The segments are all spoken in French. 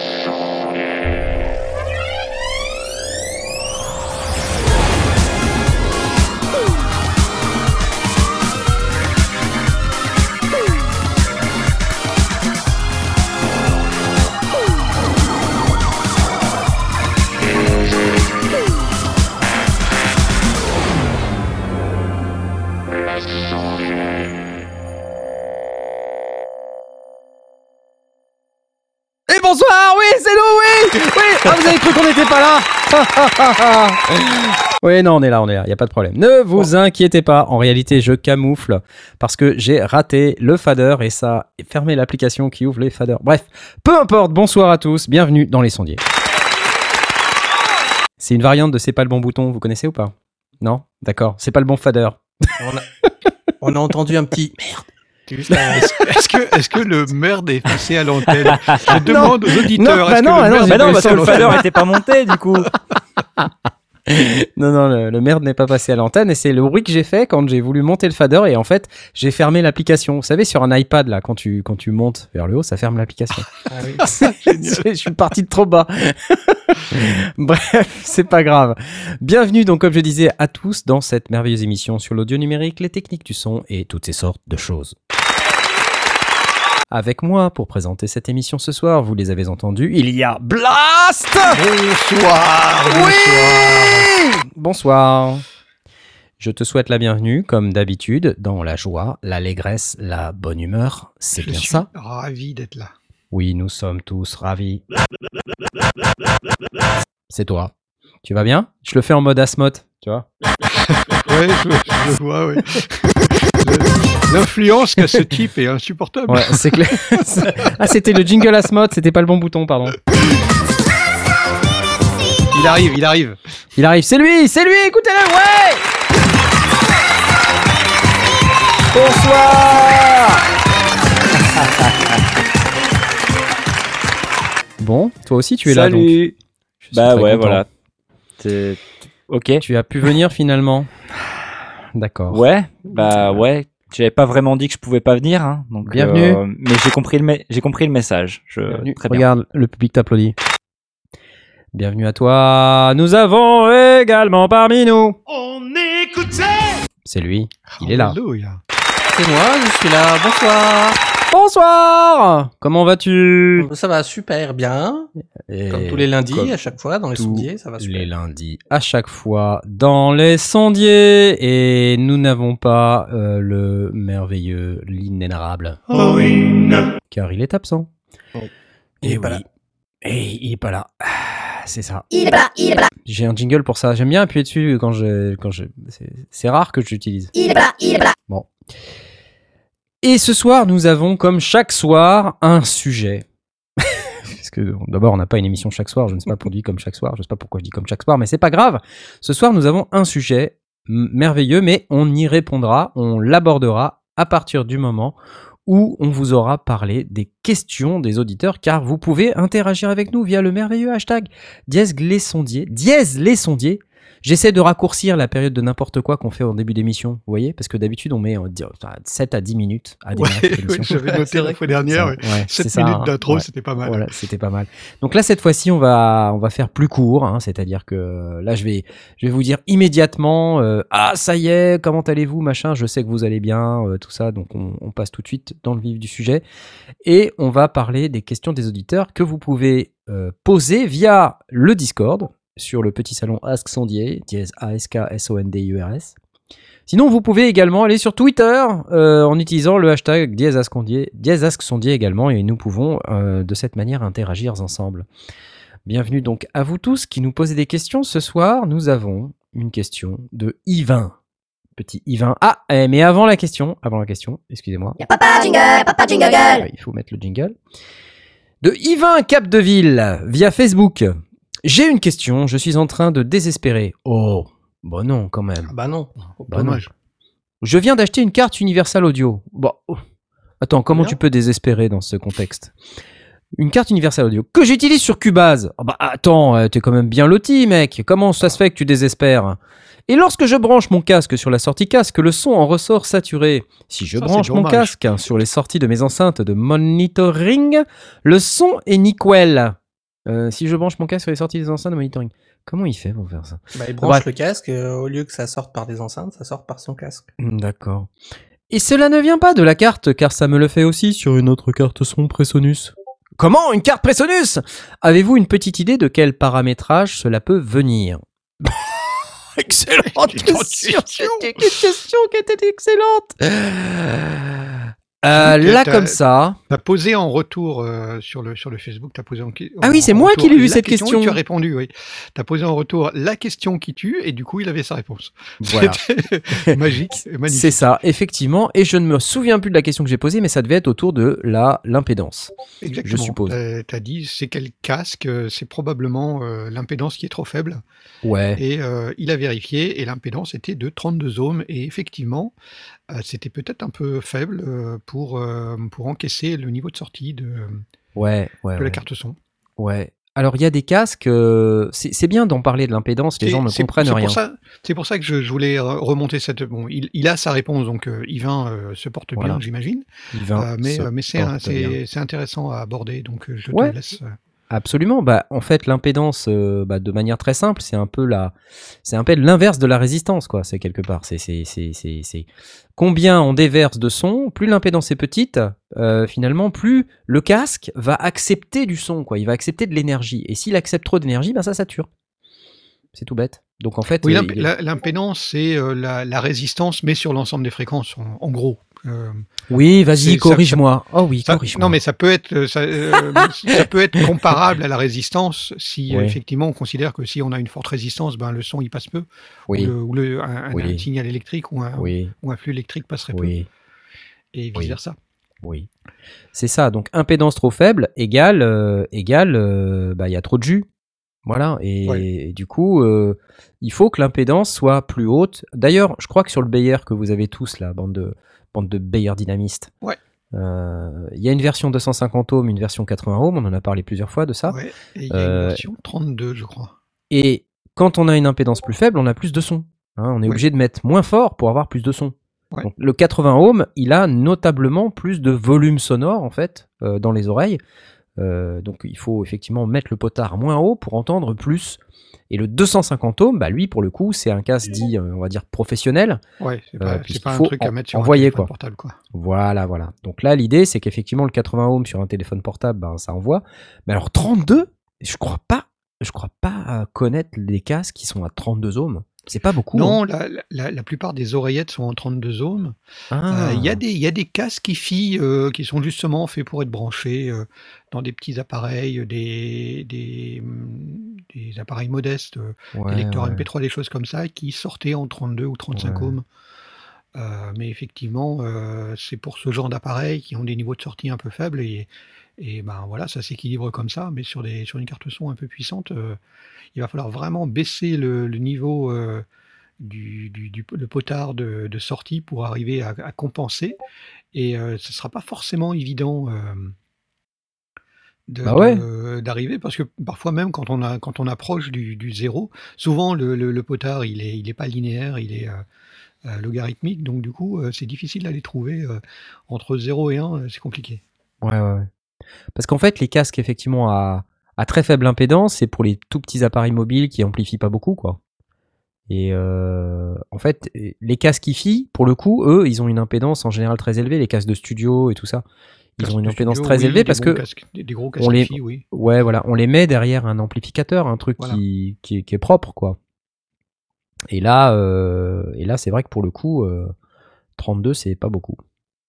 Et Oui, non, on est là, on est là, il a pas de problème. Ne vous inquiétez pas, en réalité, je camoufle parce que j'ai raté le fader et ça a fermé l'application qui ouvre les faders. Bref, peu importe, bonsoir à tous, bienvenue dans les sondiers. C'est une variante de C'est pas le bon bouton, vous connaissez ou pas? Non? D'accord, c'est pas le bon fader. On a, on a entendu un petit merde. Est-ce est-ce que, est que le merde est passé à l'antenne Je demande aux Non, auditeurs. bah est-ce que non, le bah non, merde bah non, passé parce que le fader était pas monté du coup. Non, non, le, le merde n'est pas passé à l'antenne et c'est le bruit que j'ai fait quand j'ai voulu monter le fader et en fait, j'ai fermé l'application. Vous savez, sur un iPad, là, quand tu, quand tu montes vers le haut, ça ferme l'application. je suis parti de trop bas. Bref, c'est pas grave. Bienvenue donc, comme je disais, à tous dans cette merveilleuse émission sur l'audio numérique, les techniques du son et toutes ces sortes de choses. Avec moi pour présenter cette émission ce soir, vous les avez entendus, il y a Blast Bonsoir. oui Bonsoir. Je te souhaite la bienvenue, comme d'habitude, dans la joie, l'allégresse, la bonne humeur. C'est bien suis ça? ravi d'être là. Oui, nous sommes tous ravis. C'est toi. Tu vas bien? Je le fais en mode Asmoth, tu vois? Ouais, je, je vois, ouais. L'influence qu'a ce type est insupportable. Ouais, c'est clair. ah, c'était le jingle Asmoth, c'était pas le bon bouton, pardon. Il arrive, il arrive. Il arrive, c'est lui, c'est lui, écoutez-le, ouais Bonsoir Bon, toi aussi tu es là donc. Salut. Je suis Bah ouais, content. voilà. T'es- Ok. Tu as pu venir finalement. D'accord. Ouais, bah ouais. J'avais pas vraiment dit que je pouvais pas venir, hein, donc. Bienvenue. euh, mais j'ai compris le me- j'ai compris le message. Je... Bienvenue. Très bien. Regarde, le public t'applaudit. Bienvenue à toi. Nous avons également parmi nous. On écoutait C'est lui. Il est là. Alléluia. C'est moi, je suis là. Bonsoir. Bonsoir Comment vas-tu? Ça va super bien. Et Comme tous les lundis, à chaque fois, dans les sondiers, ça va super. les lundis, à chaque fois, dans les sondiers. Et nous n'avons pas euh, le merveilleux, l'inénarrable, Oh oui, car il est absent. Oh. Et Il est oui. pas là. Et il est pas là. Ah, C'est ça. Il est pas là, il est pas là, J'ai un jingle pour ça. J'aime bien appuyer dessus quand je, quand je. c'est- rare que je l'utilise. il est pas là, il est pas là. Et ce soir, nous avons, comme chaque soir, un sujet. Parce que d'abord, on n'a pas une émission chaque soir. Je ne sais pas produit comme chaque soir. Je ne sais pas pourquoi je dis comme chaque soir, mais c'est pas grave. Ce soir, nous avons un sujet merveilleux, mais on y répondra, on l'abordera à partir du moment où on vous aura parlé des questions des auditeurs, car vous pouvez interagir avec nous via le merveilleux hashtag dièse les sondiers, dièse les sondiers. J'essaie de raccourcir la période de n'importe quoi qu'on fait en début d'émission, vous voyez Parce que d'habitude, on met on enfin, 7 à 10 minutes à Ouais, démarrer ouais, émission. j'avais noté la fois dernière. Ça, Ouais. ouais, 7 c'est ça, minutes hein. d'intro, Ouais. c'était pas mal. Voilà, c'était pas mal. Donc là, cette fois-ci, on va, on va faire plus court, hein, c'est-à-dire que euh, là, je vais, je vais vous dire immédiatement, euh, ah, ça y est, comment allez-vous, machin, je sais que vous allez bien, euh, tout ça, donc on, on passe tout de suite dans le vif du sujet, et on va parler des questions des auditeurs que vous pouvez euh, poser via le Discord sur le petit salon Ask Sondier, dièse A-S-K-S-O-N-D-I-E-R-S. Sinon, vous pouvez également aller sur Twitter euh, en utilisant le hashtag dièse Ask Sondier- également, et nous pouvons euh, de cette manière interagir ensemble. Bienvenue donc à vous tous qui nous posez des questions. Ce soir, nous avons une question de Yvain. Petit Yvain. Ah, mais avant la question, avant la question, excusez-moi, Y'a papa jingle, papa jingle. Ouais, il faut mettre le jingle. De Yvain Capdeville via Facebook. J'ai une question, je suis en train de désespérer. Oh, bon non, quand même. Ah Bah non. Bah non. Dommage. Je viens d'acheter une carte Universal Audio. Bon, oh. attends, comment Bien. tu peux désespérer dans ce contexte? Une carte Universal Audio que j'utilise sur Cubase. Ah bah attends, euh, t'es quand même bien loti, mec. Comment ça se fait que tu désespères? Et lorsque je branche mon casque sur la sortie casque, le son en ressort saturé. Si je Ça, branche mon casque sur les sorties de mes enceintes de monitoring, le son est nickel. Euh, si je branche mon casque sur les sorties des enceintes de monitoring, comment il fait pour faire ça? Bah, il branche Bref. le casque, euh, au lieu que ça sorte par des enceintes, ça sort par son casque. Hmm, D'accord. Et cela ne vient pas de la carte, car ça me le fait aussi sur une autre carte son Presonus. Comment Une carte Presonus? Avez-vous une petite idée de quel paramétrage cela peut venir? Excellente Excellente question une question qui était excellente Euh, Là, comme ça... T'as posé en retour euh, sur, le, sur le Facebook, t'as posé en, Ah oui, c'est en moi retour qui l'ai lu, la cette question. et Tu as répondu, oui. T'as posé en retour la question qui tue et du coup, il avait sa réponse. Voilà. C'était magique, magnifique. C'est ça, effectivement. Et je ne me souviens plus de la question que j'ai posée, mais ça devait être autour de la l'impédance. Exactement. je suppose. T'as- T'as dit, c'est quel casque euh, C'est probablement euh, l'impédance qui est trop faible. Ouais. Et euh, il a vérifié et l'impédance était de 32 ohms. Et effectivement, euh, c'était peut-être un peu faible euh, pour, euh, pour encaisser le niveau de sortie de, Ouais, ouais, la ouais. carte son. Ouais. Alors il y a des casques, euh, c'est bien d'en parler de l'impédance, les gens ne comprennent rien. C'est pour ça que je, je voulais re- remonter cette. Bon, il, il a sa réponse, donc euh, Yvain euh, se porte Voilà. bien, j'imagine. Euh, mais euh, mais c'est intéressant à aborder, donc euh, je te laisse. Absolument. Bah, en fait, l'impédance, euh, bah, de manière très simple, c'est un peu la, c'est un peu l'inverse de la résistance, quoi. C'est quelque part. C'est, c'est, c'est, c'est, c'est combien on déverse de son. Plus l'impédance est petite, euh, finalement, plus le casque va accepter du son, quoi. Il va accepter de l'énergie. Et s'il accepte trop d'énergie, ben ça sature. C'est tout bête. Donc en fait, Oui, l'imp- il est- l'impédance, c'est euh, la, la résistance, mais sur l'ensemble des fréquences, en, en gros. Euh, oui, vas-y, corrige-moi. Oh oui, corrige-moi. non, mais ça peut être, euh, ça, euh, ça peut être comparable à la résistance si Oui. effectivement on considère que si on a une forte résistance, ben le son il passe peu, oui, ou, le, ou le- un, un- Oui. un signal électrique ou un, oui, ou un flux électrique passerait peu, et vice versa. Oui. C'est ça. Donc impédance trop faible égale euh, égale bah il y a trop de jus. Voilà. Et, Ouais. et du coup, euh, il faut que l'impédance soit plus haute. D'ailleurs, je crois que sur le Bayer que vous avez tous là, bande de bande de Bayer dynamistes. Ouais. euh, Il y a une version 250 ohms, une version 80 ohms. On en a parlé plusieurs fois de ça. Ouais, et il y a Euh, une version 32, je crois. Et quand on a une impédance plus faible, on a plus de son. Hein, on est Ouais. obligé de mettre moins fort pour avoir plus de son. Ouais. Donc, le 80 ohms, il a notablement plus de volume sonore en fait euh, dans les oreilles. Euh, donc il faut effectivement mettre le potard moins haut pour entendre plus. Et le 250 ohms, bah lui pour le coup, c'est un casque dit, euh, on va dire professionnel. Ouais, c'est euh, pas, c'est pas un truc à mettre sur envoyer, un téléphone quoi. portable, quoi. Voilà, voilà. Donc là, l'idée, c'est qu'effectivement, le 80 ohms sur un téléphone portable, ben, ça envoie. Mais alors 32, je crois pas, je crois pas connaître les casques qui sont à 32 ohms. C'est pas beaucoup. Non, hein. la, la, la plupart des oreillettes sont en 32 ohms. Ah. Euh, Il y, a des- il y a des casques qui euh, qui sont justement faits pour être branchés euh, dans des petits appareils, des, des, hum, des appareils modestes, euh, Ouais, des lecteurs ouais. MP3, des choses comme ça, qui sortaient en 32 ou 35 Ouais. ohms. Euh, mais effectivement, euh, c'est pour ce genre d'appareils qui ont des niveaux de sortie un peu faibles et, et ben voilà, ça s'équilibre comme ça. Mais sur, des, sur une carte son un peu puissante, euh, il va falloir vraiment baisser le, le niveau du, du, du- le potard de, de sortie pour arriver à, à compenser. Et ce ne sera pas forcément évident. De- Bah ouais. de- d'arriver parce que parfois même quand on, a, quand on approche du, du zéro, souvent le, le- le potard il est, il est pas linéaire, il est euh, euh, logarithmique, donc du coup euh, c'est difficile d'aller trouver entre 0 et 1, euh, c'est compliqué. Ouais, ouais, ouais. Parce qu'en fait, les casques, effectivement, à, à très faible impédance, c'est pour les tout petits appareils mobiles qui amplifient pas beaucoup, quoi. Et euh, en fait, les casques hi-fi, pour le coup, eux, ils ont une impédance en général très élevée, les casques de studio et tout ça. Ils ont une impédance très oui, élevée parce que casques- des, des gros casques on les- oui. Ouais, voilà, on les met derrière un amplificateur, un truc Voilà. qui, qui, est- qui est propre, quoi. Et là, euh, et là, c'est vrai que pour le coup, euh, 32, c'est pas beaucoup,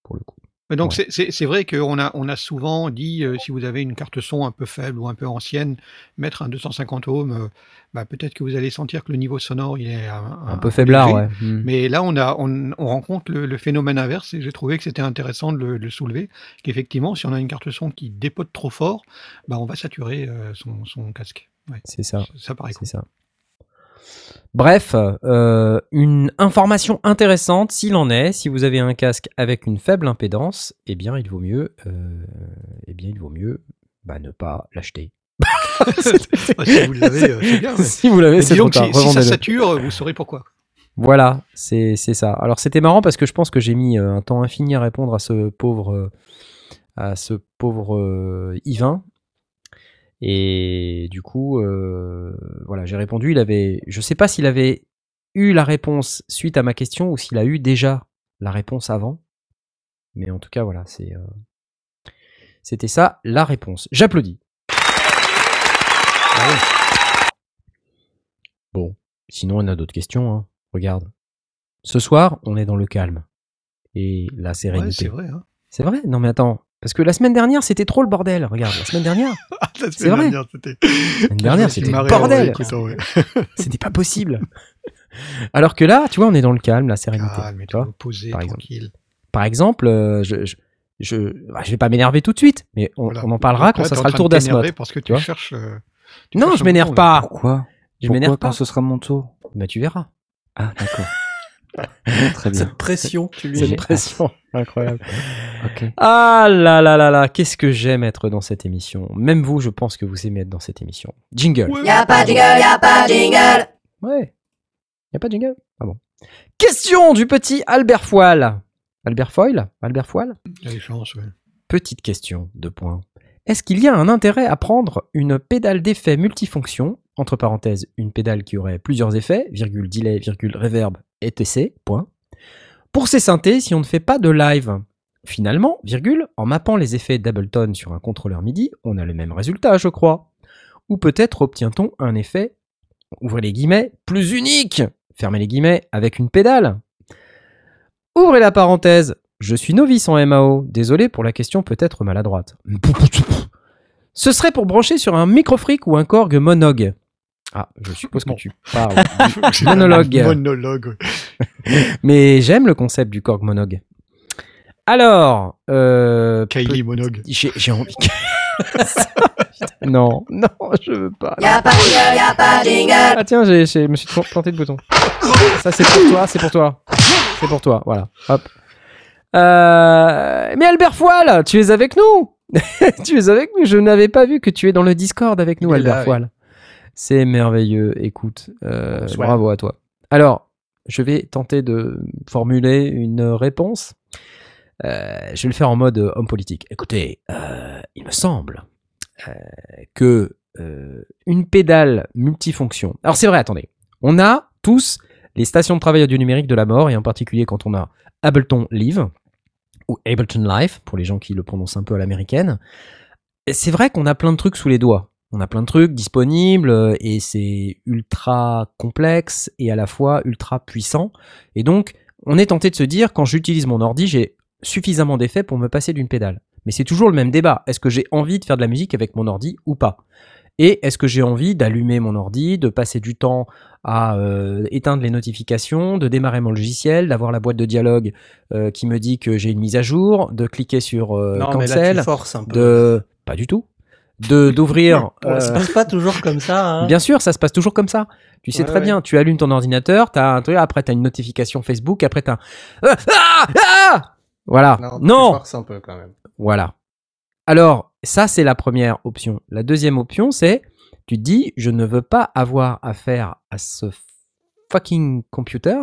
pour le coup. Donc Ouais. c'est- vrai qu'on a, on a souvent dit, euh, si vous avez une carte son un peu faible ou un peu ancienne, mettre un 250 ohms, euh, bah, peut-être que vous allez sentir que le niveau sonore il est un, Un peu faiblard, ouais. Hmm. Mais là, on, a, on, on rencontre le, le phénomène inverse et j'ai trouvé que c'était intéressant de le, soulever. Qu'effectivement, si on a une carte son qui dépote trop fort, bah, on va saturer euh, son, son casque. Ouais, C'est ça. ça paraît cool. ça. Bref, euh, une information intéressante, s'il en est, si vous avez un casque avec une faible impédance, eh bien, il vaut mieux, euh, eh bien, il vaut mieux bah, ne pas l'acheter. Si vous l'avez, euh, c'est bien. mais- si vous l'avez, Mais c'est disons trop que tard. si, si ça sature, vous saurez pourquoi. Voilà, c'est ça. Alors c'était marrant parce que je pense que j'ai mis un temps infini à répondre à ce pauvre, à ce pauvre euh, Yvain. Et du coup, euh, voilà, j'ai répondu. Il avait, je sais pas s'il avait eu la réponse suite à ma question ou s'il a eu déjà la réponse avant. Mais en tout cas, voilà, c'est, euh, c'était ça la réponse. J'applaudis. Bon, sinon on a d'autres questions. hein. Regarde, ce soir, on est dans le calme et la Ouais, sérénité. c'est vrai. Hein. C'est vrai? Non mais attends, parce que la semaine dernière c'était trop le bordel. Regarde, la semaine dernière, La C'est vrai. dernière, c'était. la semaine dernière c'était le bordel. Ouais. C'était pas possible. Alors que là, tu vois, on est dans le calme, la sérénité. Calme, tu vois posé, par exemple. tranquille. Par exemple, euh, je, je, je, bah, je vais pas m'énerver tout de suite, mais on, Voilà. on en parlera Donc quand là, ça sera le tour d'Asmod. Parce que tu tu vois cherches. euh, tu Non, cherches je m'énerve pas. Pourquoi? Je m'énerve quand pas. ce sera mon tour? Bah tu verras. Ah, d'accord. Très bien. Cette pression que tu lui Cette pression incroyable. Ah là là là là, qu'est-ce que j'aime être dans cette émission. Même vous, je pense que vous aimez être dans cette émission. Jingle. Ouais, Y'a pas de jingle, y'a pas de jingle. Ouais. Y a pas de jingle? Ah bon. Question du petit Albert Foil. Albert Foil Albert y a chances, ouais. Petite question, deux points. Est-ce qu'il y a un intérêt à prendre une pédale d'effet multifonction, entre parenthèses, une pédale qui aurait plusieurs effets, virgule delay, virgule reverb, etc., point, pour ces synthés si on ne fait pas de live Finalement, virgule, en mappant les effets d'Ableton sur un contrôleur MIDI, on a le même résultat, je crois. Ou peut-être obtient-on un effet, ouvrez les guillemets, plus unique, fermez les guillemets, avec une pédale. Ouvrez la parenthèse, je suis novice en MAO, désolé pour la question peut-être maladroite. Ce serait pour brancher sur un microfreak ou un Korg Monog. Ah, je suppose que tu parles. C'est Monologue. Monologue. Mais j'aime le concept du Korg Monog. Alors, euh, Kylie Monog. j'ai j'ai envie. non, non, je veux pas. Y'a pas de jingle, y'a pas de jingle. Ah tiens, j'ai, j'ai- je me suis planté de bouton. Ça c'est pour toi, c'est pour toi. C'est pour toi, voilà. Hop. Euh, mais Albert Foil, tu es avec nous Tu es avec nous Je n'avais pas vu que tu es dans le Discord avec nous, Albert là, oui. Foil. C'est merveilleux, écoute. euh, bravo à toi. Alors, je vais tenter de formuler une réponse. Euh, je vais le faire en mode homme politique. Écoutez, euh, il me semble que une pédale multifonction. Alors c'est vrai, attendez. On a tous les stations de travail audio numérique de la mort, et en particulier quand on a Ableton Live, ou Ableton Live, pour les gens qui le prononcent un peu à l'américaine. C'est vrai qu'on a plein de trucs sous les doigts. On a plein de trucs disponibles, euh, et c'est ultra complexe, et à la fois ultra puissant. Et donc, on est tenté de se dire, quand j'utilise mon ordi, j'ai suffisamment d'effets pour me passer d'une pédale. Mais c'est toujours le même débat. Est-ce que j'ai envie de faire de la musique avec mon ordi ou pas? Et est-ce que j'ai envie d'allumer mon ordi, de passer du temps à euh, éteindre les notifications, de démarrer mon logiciel, d'avoir la boîte de dialogue euh, qui me dit que j'ai une mise à jour, de cliquer sur euh, Non, mais là, cancel, tu forces un peu. de pas du tout, de d'ouvrir. Ouais, Ça euh, se passe pas toujours comme ça. Hein. Bien sûr, ça se passe toujours comme ça. Tu sais Ouais, très ouais. bien, tu allumes ton ordinateur, t'as un truc, après t'as une notification Facebook, après t'as un... Ah, ah, ah voilà. Non, non forces un peu quand même. voilà. Alors, ça, c'est la première option. La deuxième option, c'est, tu te dis, je ne veux pas avoir affaire à ce fucking computer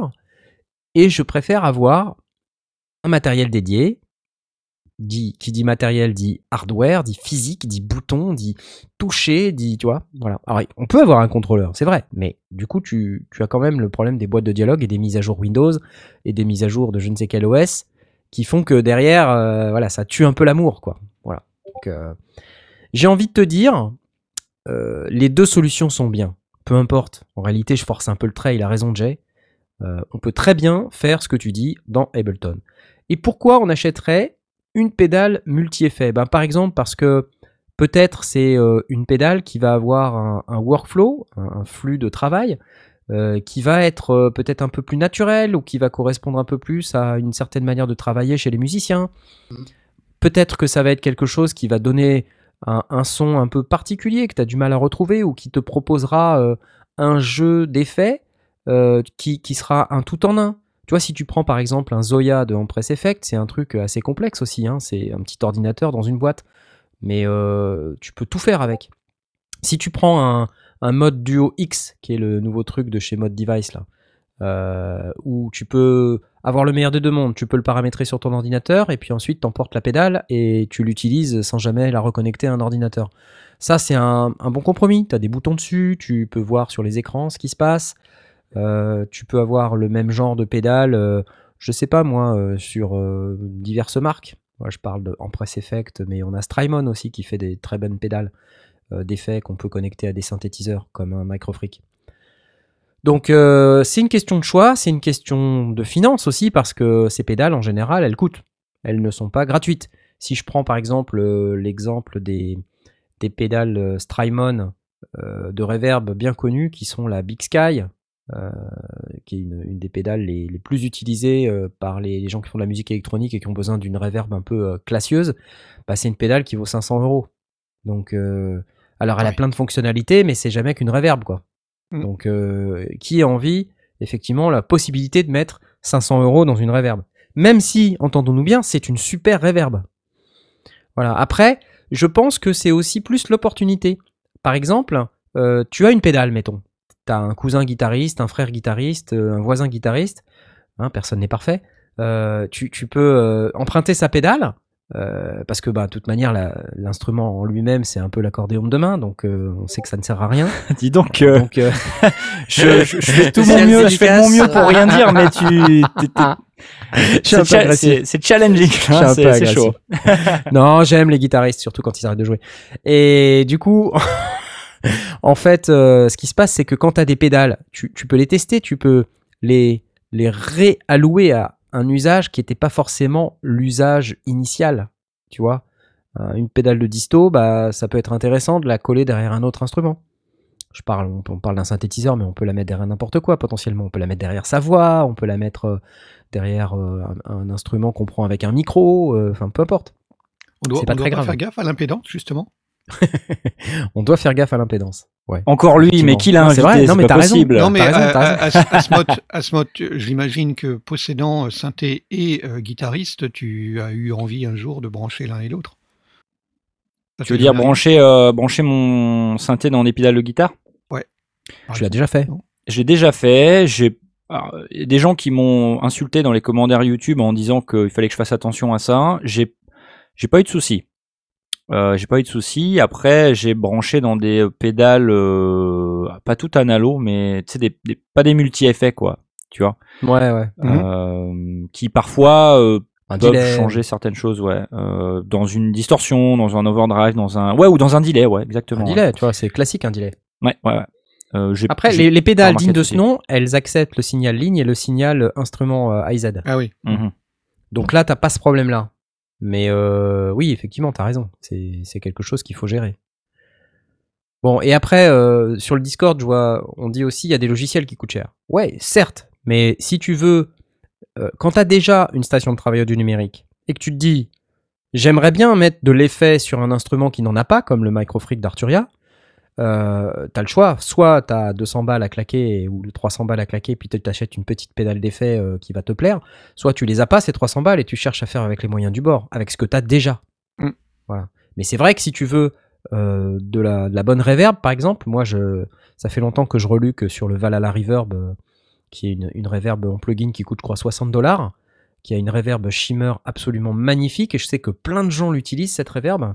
et je préfère avoir un matériel dédié. Qui dit matériel dit hardware, dit physique, dit bouton, dit toucher, dit, tu vois, voilà. Alors, on peut avoir un contrôleur, c'est vrai, mais du coup, tu, as quand même le problème des boîtes de dialogue et des mises à jour Windows et des mises à jour de je ne sais quel OS qui font que derrière, euh, voilà, ça tue un peu l'amour, quoi. Voilà. Euh, j'ai envie de te dire, euh, les deux solutions sont bien. Peu importe. En réalité, je force un peu le trait. Il a raison, Jay. On peut très bien faire ce que tu dis dans Ableton. Et pourquoi on achèterait une pédale multi-effet ben, Par exemple, parce que peut-être c'est euh, une pédale qui va avoir un, un workflow, un, un flux de travail, euh, qui va être euh, peut-être un peu plus naturel ou qui va correspondre un peu plus à une certaine manière de travailler chez les musiciens. Peut-être que ça va être quelque chose qui va donner un, un son un peu particulier que tu as du mal à retrouver ou qui te proposera euh, un jeu d'effets qui, qui sera un tout en un. Tu vois, si tu prends par exemple un Zoya de Empress Effect, c'est un truc assez complexe aussi. hein. C'est un petit ordinateur dans une boîte, mais euh, tu peux tout faire avec. Si tu prends un, un mode Duo X, qui est le nouveau truc de chez Mode Device là, euh, où tu peux avoir le meilleur des deux mondes. Tu peux le paramétrer sur ton ordinateur et puis ensuite t'emportes la pédale et tu l'utilises sans jamais la reconnecter à un ordinateur. Ça, c'est un, un bon compromis. Tu as des boutons dessus, tu peux voir sur les écrans ce qui se passe. Euh, tu peux avoir le même genre de pédale, euh, je sais pas moi, euh, sur diverses marques. Moi, je parle de Effect, mais on a Strymon aussi qui fait des très bonnes pédales d'effets qu'on peut connecter à des synthétiseurs comme un Microfreak. Donc c'est une question de choix, c'est une question de finance aussi parce que ces pédales en général elles coûtent, elles ne sont pas gratuites. Si je prends par exemple l'exemple des, pédales Strymon de reverb bien connues qui sont la Big Sky, euh, qui est une, une des pédales les, les plus utilisées euh, par les, les gens qui font de la musique électronique et qui ont besoin d'une reverb un peu euh, classieuse, bah, c'est une pédale qui vaut 500 euros. Donc, alors elle a plein de fonctionnalités, mais c'est jamais qu'une reverb quoi. Mm. Donc, qui a envie effectivement la possibilité de mettre 500 euros dans une reverb Même si, entendons-nous bien, c'est une super reverb. Voilà. Après, je pense que c'est aussi plus l'opportunité. Par exemple, tu as une pédale, mettons. Tu as un cousin guitariste, un frère guitariste, euh, un voisin guitariste. Hein, personne n'est parfait. Euh, tu, tu peux euh, emprunter sa pédale. euh, parce que bah, de toute manière l'instrument en lui-même c'est un peu l'accordéon de demain donc euh, on sait que ça ne sert à rien Dis donc, euh, donc euh, je, je- je fais tout mon mieux, je fais mon mieux pour rien dire, mais tu, c'est challenging, hein, c'est chaud. non, j'aime les guitaristes, surtout quand ils arrêtent de jouer. Et du coup, en fait, euh, ce qui se passe, c'est que quand tu as des pédales, tu, tu peux les tester, tu peux les, les réallouer à un usage qui n'était pas forcément l'usage initial. Tu vois, Euh, une pédale de disto, bah, ça peut être intéressant de la coller derrière un autre instrument. Je parle, on, on parle d'un synthétiseur, mais on peut la mettre derrière n'importe quoi potentiellement. On peut la mettre derrière sa voix, on peut la mettre euh, derrière euh, un, un instrument qu'on prend avec un micro, enfin peu importe. On doit, pas on doit très pas grave. faire gaffe à l'impédance, justement? On doit faire gaffe à l'impédance. Ouais. Encore lui, mais qui l'a invité? vrai, non, mais t'as raison. non, mais t'as raison, t'as raison. As- Asmoth, Asmoth, tu- j'imagine que possédant euh, synthé et euh, guitariste, tu as eu envie un jour de brancher l'un et l'autre? Tu veux dire brancher, euh, brancher mon synthé dans des pédales de guitare? Arrivé Tu l'as déjà fait. J'ai déjà fait. J'ai des gens qui m'ont insulté dans les commentaires YouTube en disant qu'il fallait que je fasse attention à ça. J'ai j'ai pas eu de soucis. Euh, j'ai pas eu de soucis. Après, j'ai branché dans des pédales, euh, pas tout analo, mais tu sais, des, des- pas des multi-effets, quoi. Tu vois, Ouais, ouais. Euh, qui parfois euh, Un peuvent delay. changer certaines choses, ouais. Euh, dans une distorsion, dans un overdrive, dans un, ouais, ou dans un delay, ouais, exactement. Un ouais. delay, tu vois, c'est classique un delay. Ouais, ouais, ouais. Euh, Après, les, pédales dignes de ce nom, elles acceptent le signal ligne et le signal instrument euh, IZ. Ah oui. Mhm. Donc là, t'as pas ce problème-là. Mais euh, oui, effectivement, t'as raison. C'est quelque chose qu'il faut gérer. Bon, et après, euh, sur le Discord, on dit aussi, il y a des logiciels qui coûtent cher. Ouais, certes, mais si tu veux, euh, quand t'as déjà une station de travail du numérique et que tu te dis, j'aimerais bien mettre de l'effet sur un instrument qui n'en a pas, comme le Microfreak d'Arturia, euh, t'as le choix. Soit t'as 200 balles à claquer ou 300 balles à claquer, puis tu t'achètes une petite pédale d'effet euh, qui va te plaire. Soit tu les as pas, ces 300 balles, et tu cherches à faire avec les moyens du bord, avec ce que t'as déjà. Mm. Voilà. Mais c'est vrai que si tu veux euh, de, la, de la bonne reverb, par exemple, moi, je, ça fait longtemps que je reluque sur le Valhalla Reverb, euh, qui est une, une reverb en plugin qui coûte, je crois, 60 dollars, qui a une reverb shimmer absolument magnifique, et je sais que plein de gens l'utilisent, cette reverb.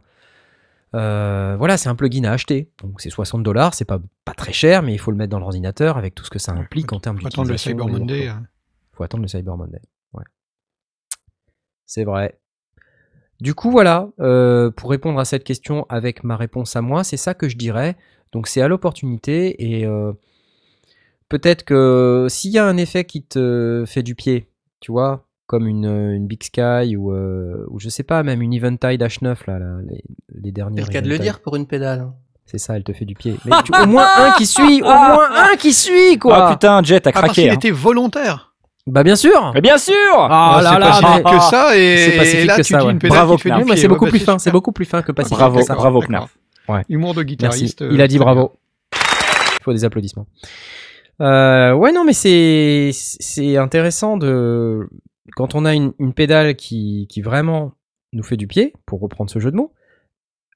Euh, voilà, c'est un plugin à acheter. Donc c'est 60 dollars, c'est pas, pas très cher, mais il faut le mettre dans l'ordinateur avec tout ce que ça implique en termes Faut attendre le d'utilisation. Cyber Monday. workflow. hein. faut attendre le Cyber Monday. Ouais. C'est vrai. Du coup, voilà, euh, pour répondre à cette question avec ma réponse à moi, c'est ça que je dirais. Donc c'est à l'opportunité et euh, peut-être que s'il y a un effet qui te fait du pied, tu vois, comme une, une Big Sky ou, euh, ou je sais pas, même une Eventide H9, là, là, les, les C'est dernières. le cas de le dire pour une pédale. C'est ça, elle te fait du pied. Mais tu- au moins un qui suit, au moins un qui suit, quoi. Ah putain, Jet a Ah, parce craqué. qu'il hein. était volontaire. Bah bien sûr. Mais bien sûr Ah Ah, là c'est là, pas si mais- vite que ça, et, C'est pacifique et là, que tu ça, dis ouais. une pédale Bravo, qui fait du Ouais, c'est Ouais, beaucoup bah, plus c'est fin, c'est beaucoup plus fin que pacifique Bravo, que ça. bravo. Knarf. Humour de Merci. guitariste. Il a dit euh, bravo. Il faut des applaudissements. Euh, ouais, non, mais c'est c'est intéressant de quand on a une, une pédale qui, qui vraiment nous fait du pied, pour reprendre ce jeu de mots.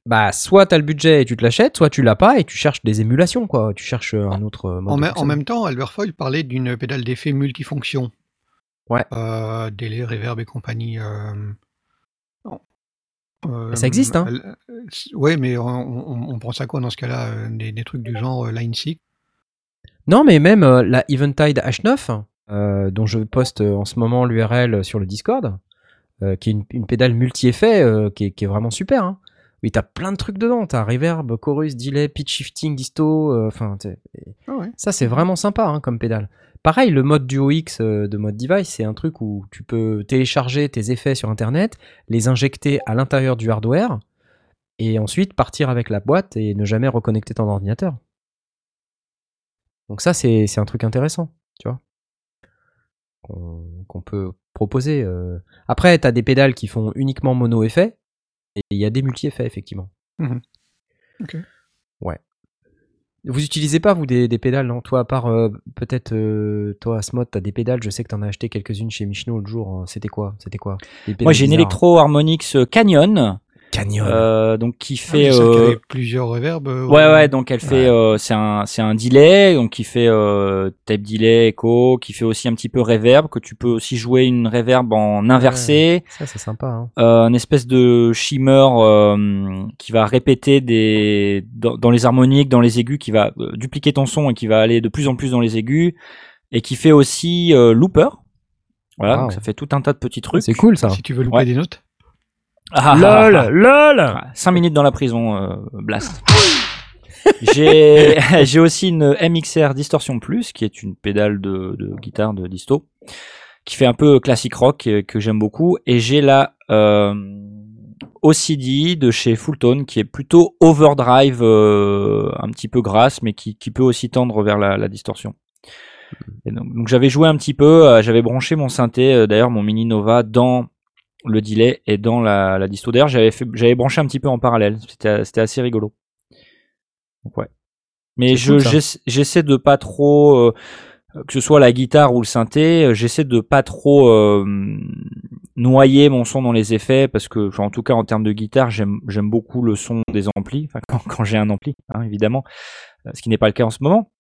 bah soit t'as le budget et tu te l'achètes, soit tu l'as pas et tu cherches des émulations quoi. Tu cherches euh, un autre euh, mode. En, de même temps, Albert Foy parlait d'une pédale d'effet multifonction. Ouais. Euh, délai, reverb et compagnie. euh, non. Euh, ça existe, hein. Oui, mais on, on- on pense à quoi dans ce cas-là des, des trucs du genre Line 6 Non, mais même la Eventide H9, euh, dont je poste euh, en ce moment l'URL sur le Discord, euh, qui est une, une pédale multi-effet euh, qui, est, qui est vraiment super. Hein. Oui, t'as plein de trucs dedans. T'as reverb, chorus, delay, pitch shifting, disto. euh, Enfin, ouais. ça c'est vraiment sympa hein, comme pédale. Pareil, le mode Duo X euh, de mode device, c'est un truc où tu peux télécharger tes effets sur Internet, les injecter à l'intérieur du hardware, et ensuite partir avec la boîte et ne jamais reconnecter ton ordinateur. Donc ça, c'est c'est un truc intéressant, tu vois, qu'on peut proposer. euh. Après, tu as des pédales qui font uniquement mono-effet, et il y a des multi-effets, effectivement. Mhm. Ok. Ouais. Vous utilisez pas, vous, des, des pédales, non? Toi, à part, euh, peut-être, euh, toi, Asmod, t'as des pédales, je sais que t'en as acheté quelques-unes chez Michno l'autre jour. hein. C'était quoi? C'était quoi? Des Moi, j'ai une. Electro Harmonix Canyon, Canyon. euh, donc qui Ah, fait. euh, avait plusieurs reverbs. euh, Ouais, ouais, donc elle fait, euh, c'est un, c'est un delay, donc qui fait euh, tape delay, echo, qui fait aussi un petit peu reverb, que tu peux aussi jouer une reverb en inversé, Ça, c'est sympa. Hein. euh, une espèce de shimmer euh, qui va répéter des, dans, dans les harmoniques, dans les aigus, qui va euh, dupliquer ton son et qui va aller de plus en plus dans les aigus, et qui fait aussi euh, looper. Voilà, Wow. donc ça fait tout un tas de petits trucs. C'est cool, ça. Si tu veux louper Ouais. des notes. Ah, LOL LOL 5 minutes dans la prison, euh, Blast. J'ai j'ai aussi une MXR Distortion Plus, qui est une pédale de, de guitare de disto, qui fait un peu classique rock euh, que j'aime beaucoup. Et j'ai la euh, OCD de chez Fulltone, qui est plutôt overdrive, euh, un petit peu grasse, mais qui, qui peut aussi tendre vers la, la distorsion. Et donc, donc j'avais joué un petit peu, euh, j'avais branché mon synthé, euh, d'ailleurs mon Mini Nova, dans le delay et dans la, la disto. D'ailleurs, j'avais fait, j'avais branché un petit peu en parallèle. C'était, c'était assez rigolo. Donc ouais. Mais C'est je, cool, j'essaie de pas trop, euh, que ce soit la guitare ou le synthé, euh, j'essaie de pas trop euh, noyer mon son dans les effets parce que, en tout cas en termes de guitare, j'aime, j'aime beaucoup le son des amplis. Enfin, quand, quand j'ai un ampli, hein, évidemment, euh, ce qui n'est pas le cas en ce moment.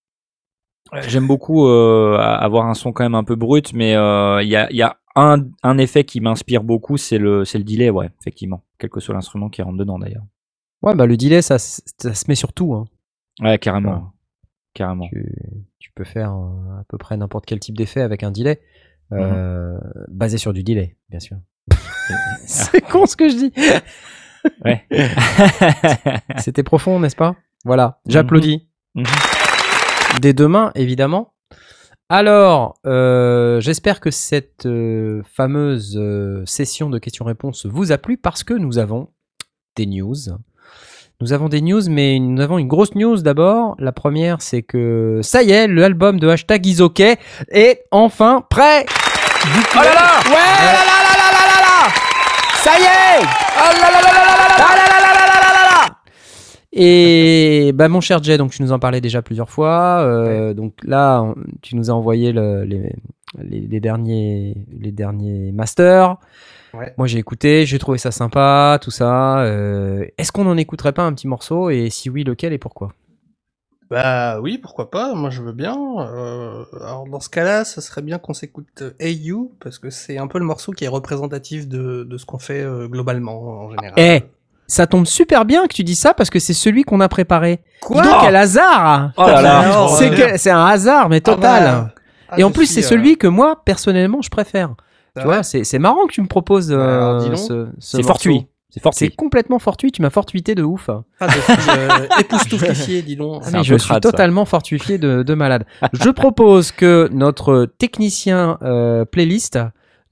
Euh, J'aime beaucoup euh, a- avoir un son quand même un peu brut, mais euh, il y a, y a un, un effet qui m'inspire beaucoup, c'est le, c'est le delay, ouais, effectivement. Quel que soit l'instrument qui rentre dedans d'ailleurs. Ouais, bah le delay, ça, ça se met sur tout. Hein. Ouais, carrément. Ouais. Carrément. Tu, tu peux faire euh, à peu près n'importe quel type d'effet avec un delay, euh, basé sur du delay, bien sûr. c'est con ce que je dis. Ouais. C'était profond, n'est-ce pas? Voilà, j'applaudis. Mhm des demain, évidemment. Alors, j'espère que cette fameuse session de questions-réponses vous a plu parce que nous avons des news. Nous avons des news, mais nous avons une grosse news d'abord. La première, c'est que ça y est, l'album de hashtag Isoquet est enfin prêt. Oh là là Ouais, là là Ça y est Oh là là là et bah mon cher Jay, donc tu nous en parlais déjà plusieurs fois. euh, Donc là, on- tu nous as envoyé le- les, les, les derniers les derniers masters. Ouais. Moi j'ai écouté, j'ai trouvé ça sympa, tout ça. euh, Est-ce qu'on en écouterait pas un petit morceau? Et si oui, lequel et pourquoi? Bah oui, pourquoi pas, moi je veux bien. Euh, alors dans ce cas-là, ça serait bien qu'on s'écoute Hey You, parce que c'est un peu le morceau qui est représentatif de, de ce qu'on fait euh, globalement en général. Eh, Ça tombe super bien que tu dis ça parce que c'est celui qu'on a préparé. Quoi Dis donc, quel hasard Oh là là. Alors, C'est euh, que- c'est un hasard, mais total. Ah bah, ah, et en je plus, suis, c'est euh, celui que moi, personnellement, je préfère. c'est Tu vois, c'est c'est marrant que tu me proposes euh, Alors, dis donc. ce, ce C'est morceau. fortuit. C'est C'est fortuit. complètement fortuit, tu m'as fortuité de ouf. Ah, Ah, je suis euh, époustouflifié, dis donc. C'est mais un je peu suis crade, ça. totalement fortifié de, de malade. je propose que notre technicien euh, playlist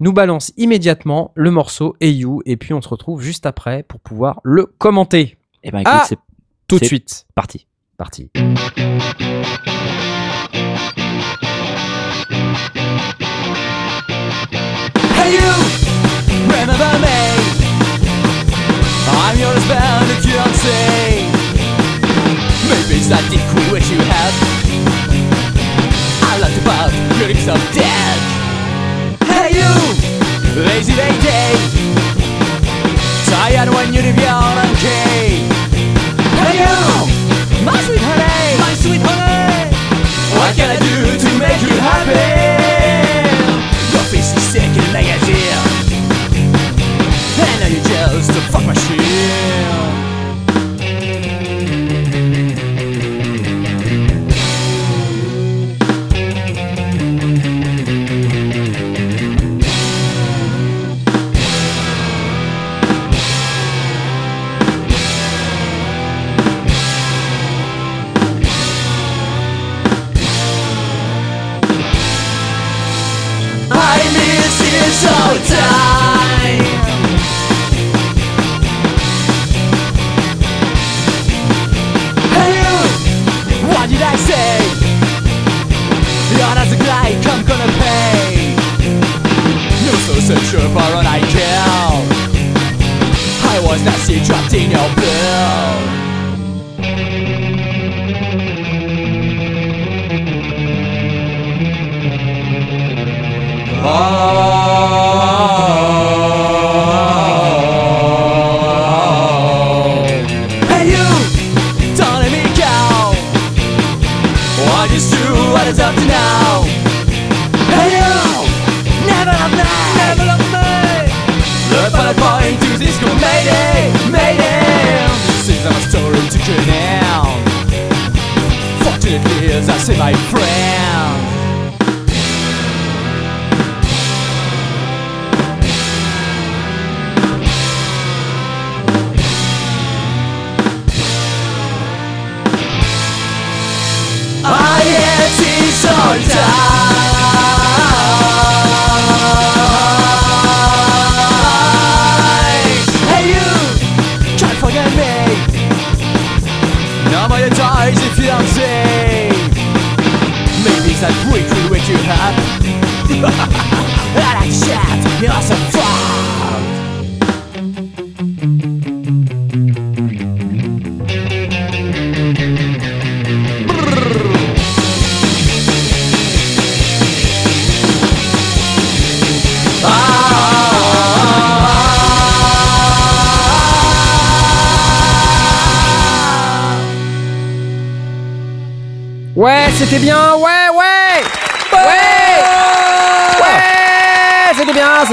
nous balance immédiatement le morceau Hey You et puis on se retrouve juste après pour pouvoir le commenter. Eh ben écoute, Ah c'est Tout de suite. parti. Parti. Hey you, remember me? I'm your you don't say. Maybe it's that dick which you have. lazy day day Tired when you're your own key Hello, must be a true for an ideal I was that seed dropped in your bill Oh my friend.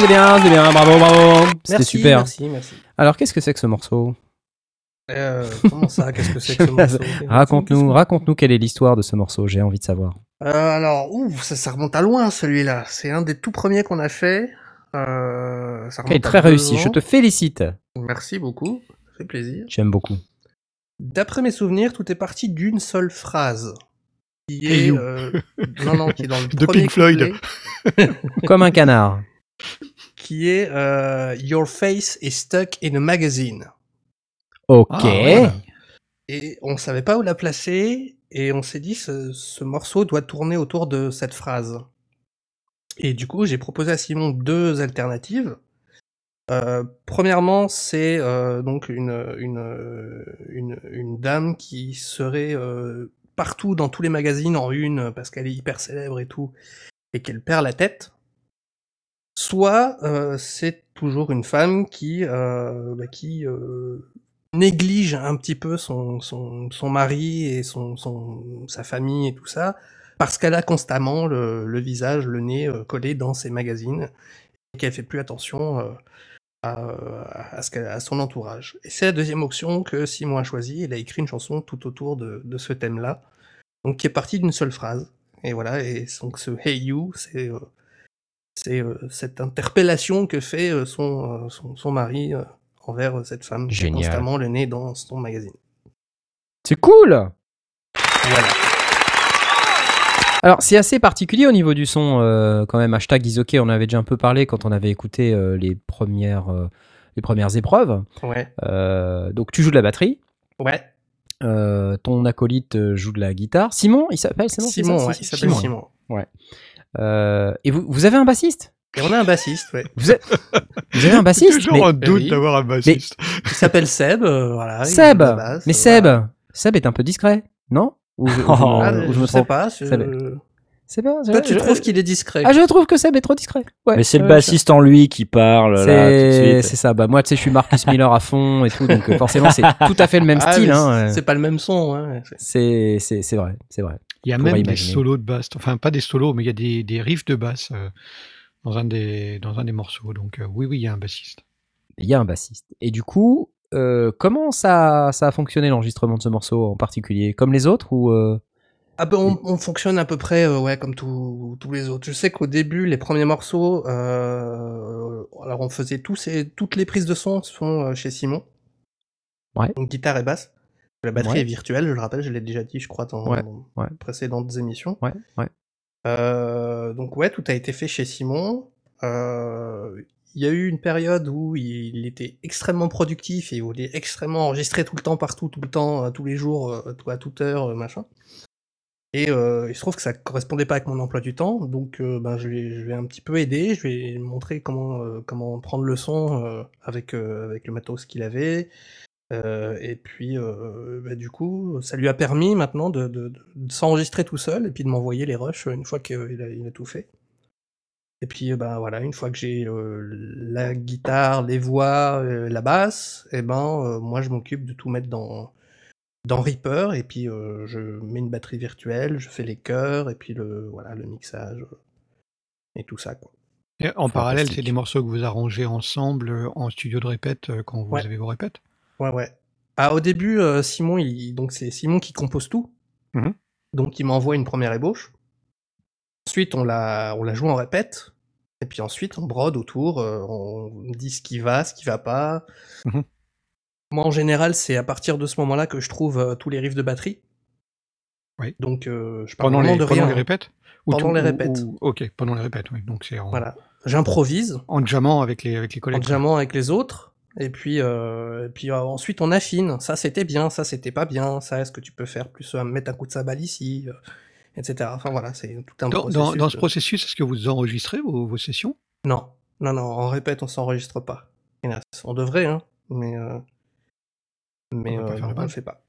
C'était bien, c'était bien. Bravo, bravo. C'était super. Merci, merci. Alors, qu'est-ce que c'est que ce morceau Euh, comment ça Qu'est-ce que c'est que ce morceau Raconte-nous, raconte-nous quelle est l'histoire de ce morceau. J'ai envie de savoir. Euh, alors, ouf, ça, ça remonte à loin celui-là. C'est un des tout premiers qu'on a fait. Euh, ça remonte à très réussi. Je te félicite. Merci beaucoup, ça fait plaisir. J'aime beaucoup. D'après mes souvenirs, tout est parti d'une seule phrase. Qui est, euh, non, non, qui est dans le De premier Pink Floyd. Comme un canard. Qui est euh, Your face is stuck in a magazine. Ok. Ah, ouais. Et on savait pas où la placer, et on s'est dit ce, ce morceau doit tourner autour de cette phrase. Et du coup, j'ai proposé à Simon deux alternatives. Euh, premièrement, c'est euh, donc une, une, une, une dame qui serait euh, partout dans tous les magazines en une parce qu'elle est hyper célèbre et tout, et qu'elle perd la tête. Soit euh, c'est toujours une femme qui, euh, bah, qui euh, néglige un petit peu son, son, son mari et son, son, sa famille et tout ça, parce qu'elle a constamment le, le visage, le nez collé dans ses magazines, et qu'elle fait plus attention à, à, ce son entourage. Et c'est la deuxième option que Simon a choisie, il a écrit une chanson tout autour de, de ce thème-là, donc qui est partie d'une seule phrase. Et voilà, et donc ce Hey You, c'est c'est euh, cette interpellation que fait euh, son, euh, son, son mari envers cette femme qui a Génial. constamment le nez dans son magazine. C'est cool. Voilà. Alors, c'est assez particulier au niveau du son, euh, quand même. Hashtag Isoké, on en avait déjà un peu parlé quand on avait écouté euh, les, premières, euh, les premières épreuves. Ouais. Donc, tu joues de la batterie. Ouais. ton acolyte joue de la guitare. Simon, il s'appelle Simon, ça ouais, il s'appelle Simon. Euh, et vous, vous avez un bassiste? Et on a un bassiste, ouais. vous, avez- vous avez un bassiste? toujours mais, un doute oui. d'avoir un bassiste. Il s'appelle Seb, euh, voilà. Seb basse, Mais euh, Seb voilà. Seb est un peu discret, non? Ou je, ou je me- Ah, ou je je me sais trompe pas. je- Seb. C'est pas Toi, tu je- trouves qu'il est discret. Ah, je trouve que Seb est trop discret. Ouais, Mais c'est le bassiste en lui qui parle C'est ça. Bah moi, tu sais, je suis Marcus Miller à fond et tout, donc euh, forcément, c'est tout à fait le même Ah, style. hein, c'est- euh. Pas le même son. Hein. c'est- C'est c'est c'est vrai, c'est vrai. Il y a même des imaginer. solos de basse, enfin pas des solos, mais il y a des, des riffs de basse euh, dans, un des, dans un des morceaux. Donc euh, oui, oui, il y a un bassiste. Il y a un bassiste. Et du coup, euh, comment ça ça a fonctionné l'enregistrement de ce morceau en particulier, comme les autres ou euh, Ah ben, on, on fonctionne à peu près euh, ouais, comme tous les autres. Je sais qu'au début, les premiers morceaux, euh, alors on faisait tous ces, toutes les prises de son sont euh, chez Simon. Ouais. Donc guitare et basse. La batterie Ouais. est virtuelle, je le rappelle, je l'ai déjà dit, je crois, dans, Ouais, dans précédentes émissions. Ouais, ouais. Euh, donc ouais, tout a été fait chez Simon. Il y a eu une période où il était extrêmement productif et il voulait extrêmement enregistrer tout le temps, partout, tout le temps, tous les jours, à toute heure, machin. Et euh, il se trouve que ça correspondait pas avec mon emploi du temps, donc euh, ben, je, vais, je un petit peu aider, je vais montrer comment, euh, comment prendre le son avec, le matos qu'il avait. Et puis, bah, du coup, ça lui a permis maintenant de, s'enregistrer tout seul et puis de m'envoyer les rushs une fois qu'il a, a tout fait. Et puis, ben voilà, une fois que j'ai la guitare, les voix, la basse, et ben euh, moi je m'occupe de tout mettre dans dans Reaper et puis euh, je mets une batterie virtuelle, je fais les chœurs et puis le voilà le mixage euh, et tout ça quoi. Et en parallèle, c'est des morceaux que vous arrangez ensemble euh, en studio de répète quand vous Ouais. avez vos répètes? Ouais ouais. Ah au début Simon il donc c'est Simon qui compose tout. Mhm. Donc il m'envoie une première ébauche. Ensuite on la on la joue en répète et puis ensuite on brode autour, on dit ce qui va, ce qui va pas. Mhm. Moi en général c'est à partir de ce moment-là que je trouve euh, tous les riffs de batterie. Oui. Donc euh, je parle Pendant les, de pendant rien. les répètes Ou Pendant tout- les répètes. ou- ok, pendant les répètes, oui. Donc c'est en, Voilà. J'improvise. en jammant avec les, avec les en collègues. jammant avec les autres. Et puis, euh, et puis euh, ensuite on affine. Ça c'était bien, ça c'était pas bien. Ça est-ce que tu peux faire plus euh, mettre un coup de sabal ici, etc. Enfin voilà, c'est tout un Dans, processus. dans, dans ce de- processus, est-ce que vous enregistrez vos, vos sessions? Non, non, non. En répète, on s'enregistre pas. On devrait, hein. Mais mais On euh, le on mal. le fait pas.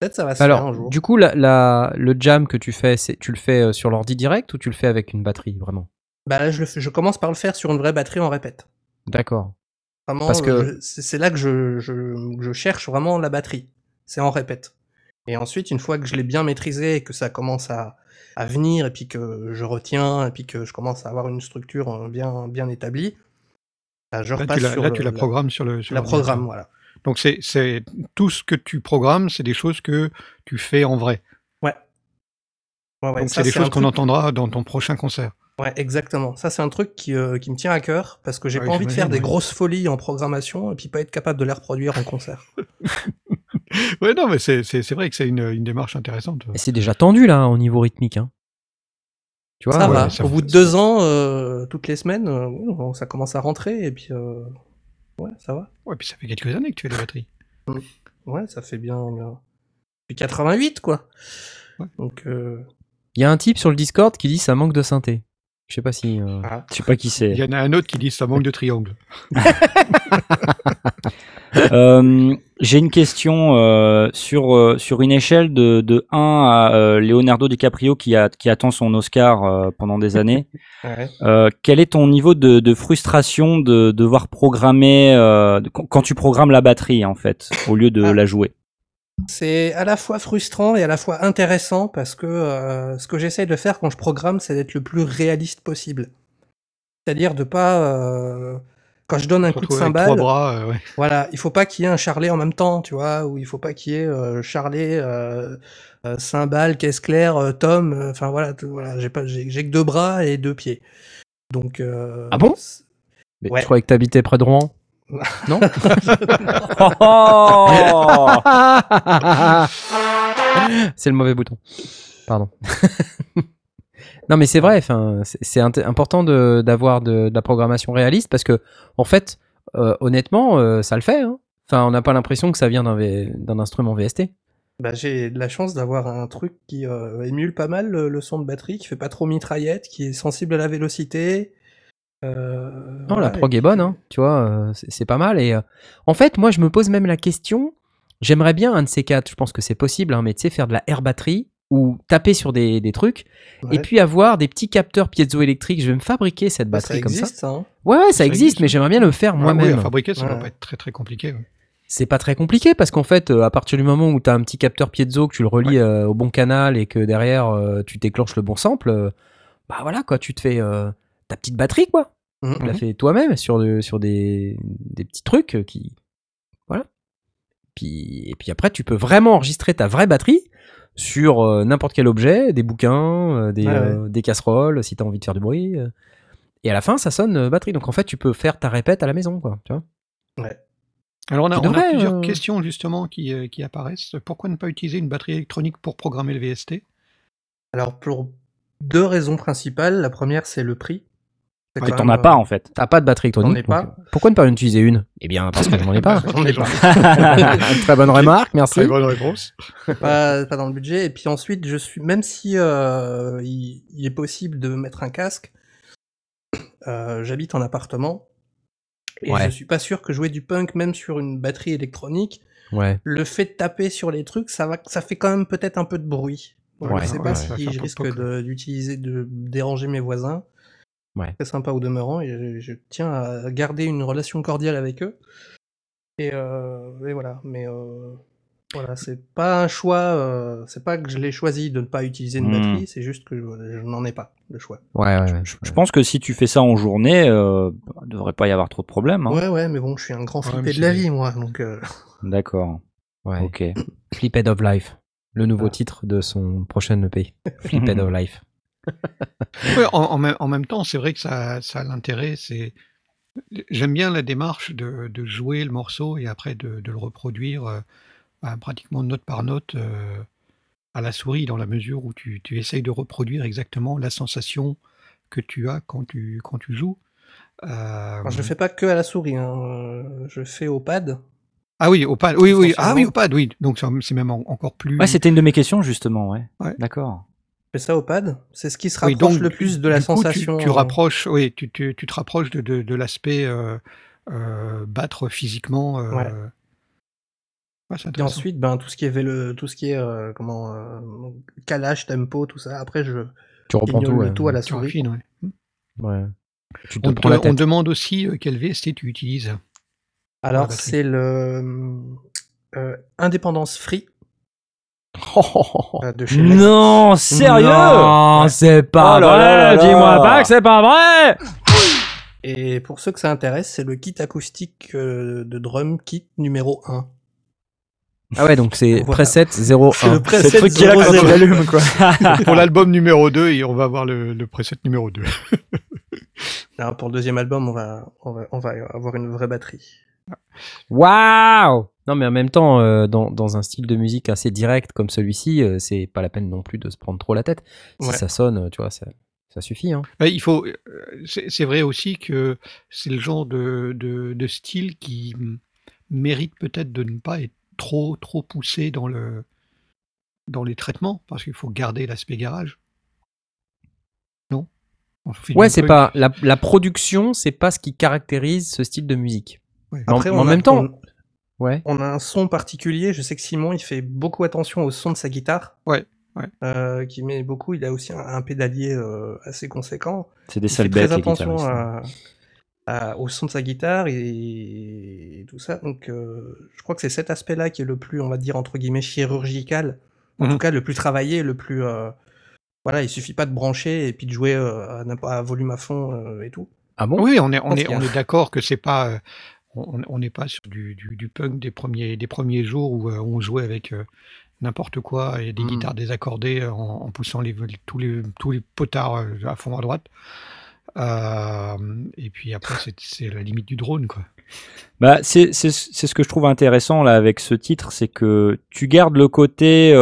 Peut-être ça va se faire un Alors, jour. du coup, la, la- le jam que tu fais, c'est- tu le fais euh, sur l'ordi direct ou tu le fais avec une batterie, vraiment? Bah là, je, le fais- je commence par le faire sur une vraie batterie en répète. D'accord. Vraiment, Parce que- je- c'est c'est là que je, je, je cherche vraiment la batterie. C'est en répète. Et ensuite, une fois que je l'ai bien maîtrisé et que ça commence à, à venir, et puis que je retiens, et puis que je commence à avoir une structure euh, bien, bien établie, bah, je Là, repasse tu la, sur là, le- tu la la- programmes sur le sur la programme, voilà. Donc c'est tout ce que tu programmes, c'est des choses que tu fais en vrai. Ouais. Ouais, ouais, Donc c'est des un choses qu'on truc- entendra dans ton prochain concert. Ouais, exactement. Ça, c'est un truc qui, euh, qui me tient à cœur, parce que j'ai Ouais, pas envie de faire des grosses folies en programmation, et puis pas être capable de les reproduire en concert. Ouais, non, mais c'est c'est- c'est vrai que c'est une, une démarche intéressante. Et c'est déjà tendu, là, au niveau rythmique. Hein. Tu vois ça ouais, va. ça Au bout de deux ans, euh, toutes les semaines, euh, ça commence à rentrer et puis euh, ouais, ça va. Ouais, puis ça fait quelques années que tu fais de la batterie. Ouais, ça fait bien. bien. Depuis 88 quoi. Ouais. Donc euh, Il y a un type sur le Discord qui dit ça manque de synthé. Je sais pas si. euh, ah. Je sais pas qui Il c'est. y en a un autre qui dit ça manque de triangle. Euh, J'ai une question euh, sur, euh, sur une échelle de, de 1 à euh, Leonardo DiCaprio qui, a, qui attend son Oscar pendant des années. ouais. Quel est ton niveau de, de frustration de devoir programmer de- quand quand tu programmes la batterie en fait au lieu de Ah. la jouer? C'est à la fois frustrant et à la fois intéressant parce que euh, ce que j'essaye de faire quand je programme, c'est d'être le plus réaliste possible. C'est-à-dire de pas euh, quand je donne un coup de cymbale, bras, euh, ouais. Voilà, il faut pas qu'il y ait un charlet en même temps, tu vois, ou il faut pas qu'il y ait euh, charlet, euh, euh, cymbale, caisse claire, euh, tom, euh, enfin voilà, voilà, j'ai pas, j'ai que deux bras et deux pieds. Donc. euh, Ah bon? Mais Ouais. Je croyais que t'habitais près de Rouen? Non? Oh C'est le mauvais bouton. Pardon. non, mais c'est vrai. Enfin, c'est- important de- d'avoir de, de la programmation réaliste parce que, en fait, euh, honnêtement, euh, ça le fait. hein. Enfin, on n'a pas l'impression que ça vient d'un instrument VST. Bah, j'ai de la chance d'avoir un truc qui euh, émule pas mal le, le son de batterie, qui fait pas trop mitraillette, qui est sensible à la vélocité. Non, voilà, la prog est bonne, hein, tu vois, c'est pas mal. Et en fait, moi, je me pose même la question. J'aimerais bien un de ces quatre. Je pense que c'est possible, hein, mais tu sais, faire de la air batterie ou taper sur des, des trucs Ouais. et puis avoir des petits capteurs piézoélectriques. Je vais me fabriquer cette Bah, ça batterie comme ça. existe, ça. hein. Ouais, ouais, ça, Ça existe, existe, mais j'aimerais bien le faire Ah oui, moi-même. à fabriquer, ça Ouais. doit pas être très très compliqué. ouais. c'est pas très compliqué parce qu'en fait, euh, à partir du moment où tu as un petit capteur piezo, que tu le relis euh, au bon canal et que derrière euh, tu déclenches le bon sample, euh, bah voilà quoi, tu te fais euh, ta petite batterie quoi. Mhm. Tu l'as fait toi-même sur, de- sur des, des petits trucs qui. Voilà. Puis, et puis après, tu peux vraiment enregistrer ta vraie batterie sur euh, n'importe quel objet, des bouquins, euh, des, Ouais, euh, des casseroles, si tu as envie de faire du bruit. euh. Et à la fin, ça sonne euh, batterie. Donc en fait, tu peux faire ta répète à la maison, quoi. Tu vois Alors on a, plusieurs euh, questions justement qui, euh, qui apparaissent. Pourquoi ne pas utiliser une batterie électronique pour programmer le VST Alors pour deux raisons principales. La première, c'est le prix. C'est T'en as pas en fait. T'as pas de batterie électronique J'en donc, pas. Pourquoi ne pas en utiliser une? Eh bien, parce que je n'en ai pas. J'en ai pas. Très bonne remarque, merci. Très bonne réponse. pas, pas dans le budget. Et puis ensuite, je suis, même si euh, il, il est possible de mettre un casque, euh, j'habite en appartement et Ouais. je suis pas sûr que jouer du punk, même sur une batterie électronique, Ouais. le fait de taper sur les trucs, ça va, ça fait quand même peut-être un peu de bruit. Donc, Ouais, je sais pas ouais. si je risque de- d'utiliser, de, déranger mes voisins. Ouais. C'est sympa au demeurant et je, je tiens à garder une relation cordiale avec eux. Et, euh, et voilà, mais euh, voilà, c'est pas un choix, euh, c'est pas que je l'ai choisi de ne pas utiliser une Hmm. batterie, c'est juste que je, je n'en ai pas le choix. Ouais, ouais, ouais. Je, pense que si tu fais ça en journée, euh, il devrait pas y avoir trop de problèmes. hein. Ouais, ouais, mais bon, je suis un grand flippé de la vie, moi, donc. euh, D'accord. Ouais. Ok. Flipped of Life. Le nouveau Ah. titre de son prochain EP. Flipped of Life. Ouais, en, en même, en même temps, c'est vrai que ça, ça a l'intérêt. C'est j'aime bien la démarche de, de jouer le morceau et après de, de le reproduire euh, bah, pratiquement note par note euh, à la souris, dans la mesure où tu, tu essayes de reproduire exactement la sensation que tu as quand tu quand tu joues. Euh, je le fais pas que à la souris, hein, je fais au pad. Ah oui, au pad. Oui, oui. Ah oui, au pad. Oui. Donc c'est même en- encore plus. Ouais, c'était une de mes questions justement, ouais. Ouais. D'accord. Fais ça au pad. C'est ce qui se Oui, rapproche donc, le plus de la coup, sensation. Tu, euh, rapproches, oui, tu, tu, tu te rapproches de, de, de l'aspect euh, euh, battre physiquement. euh, Ouais. ouais, c'est Et ensuite, ben, tout ce qui est vélo, tout ce qui est euh, comment euh, calage, tempo, tout ça. Après, je Tu reprends tout. le ouais. tout à la Tu souris. raffines, ouais. Ouais. Tu te On, te- la on tête. demande aussi euh, quel VST tu utilises. Alors, c'est le euh, Indépendance Free de chez Lex. Non, sérieux Non, c'est pas Oh là là là vrai. là. Dis-moi pas que c'est pas vrai. Et pour ceux que ça intéresse, c'est le kit acoustique euh, de drum kit numéro 1. Ah ouais, donc c'est Voilà. preset 01. C'est le preset C'est le truc qui est là quand tu 00. l'allumes, quoi. Pour l'album numéro 2, et on va avoir le, le preset numéro 2. Alors, pour le deuxième album, on va, on va, on va avoir une vraie batterie. Waouh Non, mais en même temps, euh, dans, dans un style de musique assez direct comme celui-ci, euh, c'est pas la peine non plus de se prendre trop la tête. Si Ouais. ça sonne, tu vois, ça, ça suffit. Hein. Il faut. euh, C'est vrai aussi que c'est le genre de, de, de style qui mérite peut-être de ne pas être trop trop poussé dans le dans les traitements parce qu'il faut garder l'aspect garage. Non? Ouais, c'est pas la, la production, c'est pas ce qui caractérise ce style de musique. Ouais. Mais en- Après, on en a- même temps, on- ouais. On a un son particulier. Je sais que Simon, il fait beaucoup attention au son de sa guitare. Ouais, ouais. Euh, qui met beaucoup. Il a aussi un, un pédalier euh, assez conséquent. C'est des Il fait sales très bêtes, les attention à, à- au son de sa guitare et, et tout ça. Donc, euh, je crois que c'est cet aspect-là qui est le plus, on va dire entre guillemets, chirurgical. En Mhm. tout cas, le plus travaillé, le plus. euh, voilà, il suffit pas de brancher et puis de jouer euh, à, à volume à fond euh, et tout. Ah bon? Oui, on est, on est, on est d'accord que c'est pas, euh, on n'est pas sur du, du, du punk des premiers, des premiers jours où euh, on jouait avec euh, n'importe quoi et des Mm. guitares désaccordées euh, en, en poussant les, tous les, tous les potards à fond à droite. Euh, et puis après, c'est- la limite du drone, quoi. Bah, c'est c'est- c'est ce que je trouve intéressant là avec ce titre, c'est que tu gardes le côté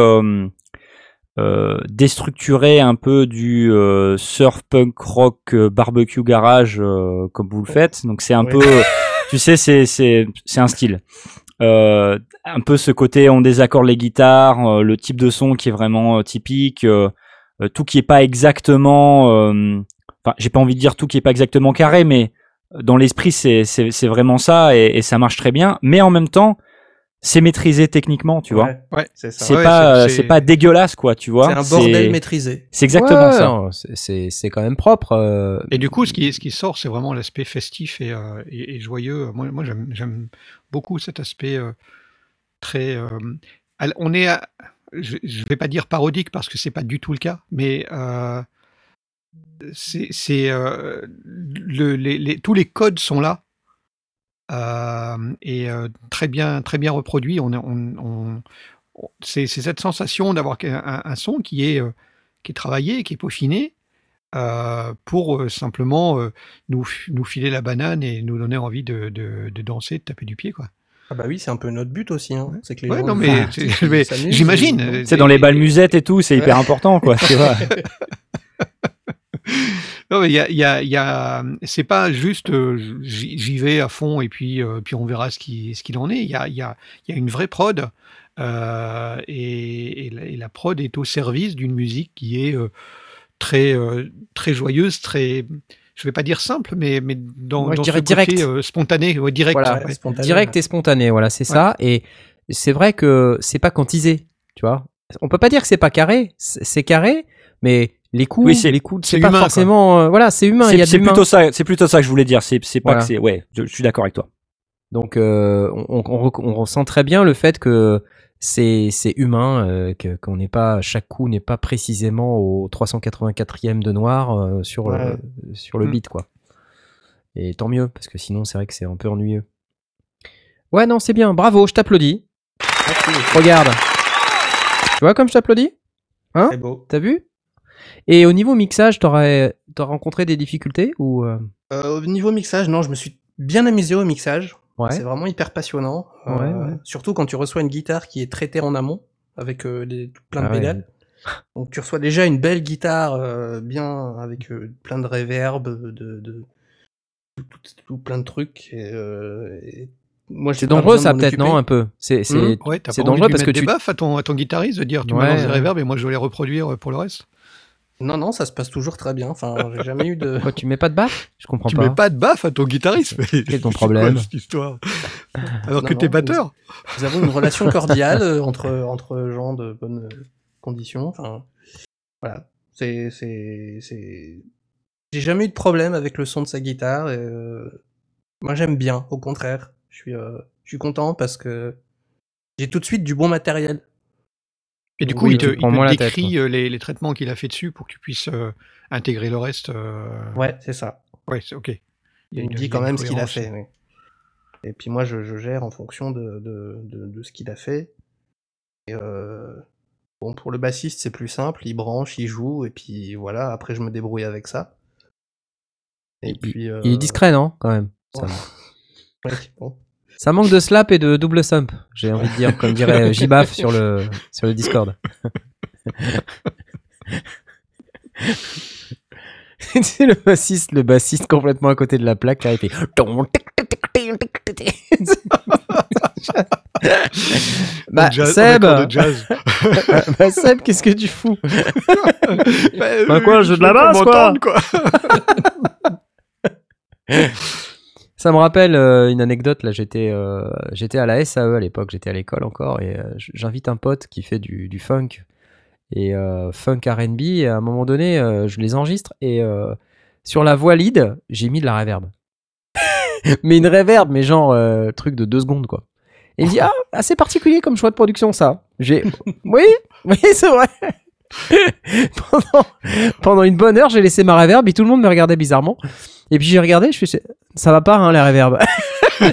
déstructuré un peu du surf punk rock barbecue garage comme vous le faites. Donc c'est un peu, tu sais, c'est c'est c'est un style. Euh, un peu ce côté on désaccorde les guitares, euh, le type de son qui est vraiment euh, typique, euh, euh, tout qui est pas exactement, enfin j'ai pas envie de dire tout qui est pas exactement carré, mais dans l'esprit, c'est c'est c'est vraiment ça et ça marche très bien. Mais en même temps, c'est maîtrisé techniquement, tu vois. Ouais, Ouais. c'est ça. C'est Ouais, pas c'est- c'est pas dégueulasse, quoi, tu vois. C'est un bordel maîtrisé. C'est exactement Ouais, ça. non, c'est- quand même propre. euh, Et du coup, ce qui, ce qui sort, c'est vraiment l'aspect festif et, euh, et- et joyeux. Moi, moi j'aime j'aime beaucoup cet aspect euh, très. euh, on est, à- je ne vais pas dire parodique parce que c'est pas du tout le cas, mais euh, c'est c'est, euh, le- les- les- tous les codes sont là euh, et euh, très bien très bien reproduits. On, est- on, on- on- c'est c'est cette sensation d'avoir un, son qui est euh, qui est travaillé, qui est peaufiné. euh, pour euh, simplement euh, nous, nous filer la banane et nous donner envie de, de, de danser, de taper du pied. Quoi. Ah bah oui, c'est un peu notre but aussi. Hein. C'est que les Ouais, gens non, mais j'imagine, euh, C'est dans les balles musettes et tout, c'est hyper important, quoi. Tu vois. Non, mais il y a, il y a, il y a, c'est pas juste euh, j'y vais à fond et puis, euh, puis on verra ce qui, ce qu'il en est. Il y a, il y a, il y a une vraie prod euh, et, et la, et la prod est au service d'une musique qui est euh, très, euh, très joyeuse, très, je vais pas dire simple, mais, mais dans, Moi, je dans dirais ce côté direct. euh, spontané, ouais, direct. Voilà, ouais. spontané, direct et spontané, voilà, c'est ça. Et c'est vrai que c'est pas quantisé, tu vois. On peut pas dire que c'est pas carré, c'est carré, mais les coups, Oui, c'est- les coups, c'est c'est pas humain, forcément, euh, voilà, c'est humain. C'est plutôt ça, c'est plutôt ça que je voulais dire. C'est c'est pas Voilà. que c'est. Ouais, je, je suis d'accord avec toi. Donc euh, on, ressent très bien le fait que c'est c'est humain, euh, que- qu'on n'est pas chaque coup n'est pas précisément au 384e de noir euh, sur Ouais. euh, sur le Mm. beat quoi. Et tant mieux parce que sinon c'est vrai que c'est un peu ennuyeux. Ouais non c'est bien, bravo, je t'applaudis. Regarde, tu vois comme je t'applaudis, hein? C'est beau. T'as vu? Et au niveau mixage, t'aurais rencontré des difficultés ou euh, Euh, au niveau mixage, non, je me suis bien amusé au mixage. ouais C'est vraiment hyper passionnant. Euh, Ouais, ouais. Surtout quand tu reçois une guitare qui est traitée en amont, avec euh, des, plein de Ah ouais. pédales. Donc tu reçois déjà une belle guitare, euh, bien, avec euh, plein de reverb, de, de tout, tout- tout plein de trucs. Et, euh, et moi, j'ai C'est dangereux ça peut-être non un peu? C'est c'est Mhm. Ouais, dangereux parce que tu- des baffes à ton, à ton guitariste, de dire tu Ouais, balances des ouais. reverbs et moi je vais les reproduire pour le reste. Non, non, ça se passe toujours très bien. Enfin, j'ai jamais eu de. Quoi, tu mets pas de baffe? Je comprends Tu pas. mets pas de baffes à ton guitariste. Quel est ton c'est problème quoi, cette histoire Alors Non, que t'es batteur. Nous avons une relation cordiale entre, entre gens de bonnes conditions. Enfin, voilà. C'est, c'est, c'est... J'ai jamais eu de problème avec le son de sa guitare. Et, euh, Moi, j'aime bien, au contraire. Je suis, euh, je suis content parce que j'ai tout de suite du bon matériel. Et du coup, Oui, il te, il la décrit euh, les, les traitements qu'il a fait dessus pour que tu puisses euh, intégrer le reste. euh, Ouais, c'est ça. Ouais, c'est ok. Il me dit quand même ce qu'il a fait. oui. Et puis moi, je, je gère en fonction de, de, de, de ce qu'il a fait. Et euh, bon, pour le bassiste, c'est plus simple. Il branche, il joue, et puis voilà. Après, je me débrouille avec ça. Et Il- puis. euh, Il est discret non quand même? Ça, ouais, bon. Ça manque de slap et de double sump, j'ai envie de dire, comme dirait Jibaf sur le sur le Discord. C'est le bassiste, le bassiste complètement à côté de la plaque, là, il fait. bah, jazz- Seb, jazz. bah, Seb, qu'est-ce que tu fous Bah, Bah quoi, euh, le jeu de je la basse, quoi. quoi. Ça me rappelle euh, une anecdote. Là, j'étais, euh, j'étais à la SAE à l'époque. J'étais à l'école encore et euh, j'invite un pote qui fait du, funk et funk R&B. Et à un moment donné, je les enregistre et sur la voix lead, j'ai mis de la reverb. mais une reverb, mais genre truc de deux secondes quoi. Et il dit ah assez particulier comme choix de production ça. J'ai oui oui c'est vrai. pendant, pendant une bonne heure, j'ai laissé ma reverb et tout le monde me regardait bizarrement. Et puis j'ai regardé, je fais ça va pas hein, la reverb.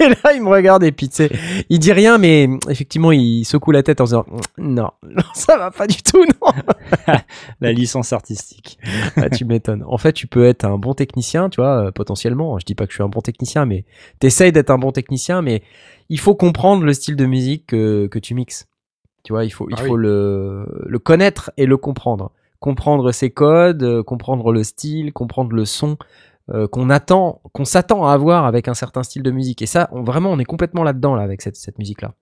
et là il me regarde et puis tu sais, il dit rien mais effectivement il secoue la tête en disant non, non ça va pas du tout non. La licence artistique. Ah, tu m'étonnes. En fait, tu peux être un bon technicien, tu vois, euh, potentiellement. Je dis pas que je suis un bon technicien, mais t'essayes d'être un bon technicien, mais il faut comprendre le style de musique que, que tu mixes. Tu vois, il faut, il Ah faut oui. le, le connaître et le comprendre. Comprendre ses codes, euh, comprendre le style, comprendre le son euh, qu'on attend, qu'on s'attend à avoir avec un certain style de musique. Et ça, on- vraiment, on est complètement là-dedans, là, avec cette, cette musique-là.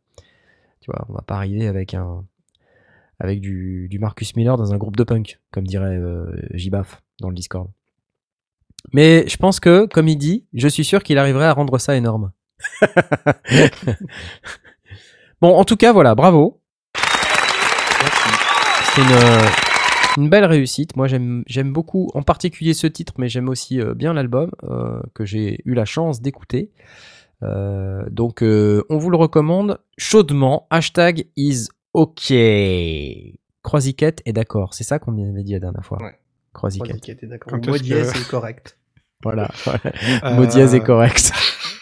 Tu vois, on va pas arriver avec un, avec du, du Marcus Miller dans un groupe de punk, comme dirait euh, Jibaf dans le Discord. Mais je pense que, comme il dit, je suis sûr qu'il arriverait à rendre ça énorme. bon, en tout cas, voilà, bravo. C'était une, une belle réussite. Moi, j'aime j'aime beaucoup, en particulier ce titre, mais j'aime aussi euh, bien l'album euh, que j'ai eu la chance d'écouter. Euh, donc, euh, on vous le recommande chaudement. Hashtag is OK. Croisiquette est d'accord. C'est ça qu'on avait dit la dernière fois. Ouais. Croisiquette. Croisiquet, t'es d'accord. Dièse, que- c'est correct. Voilà. Euh, Mot dièse est correct.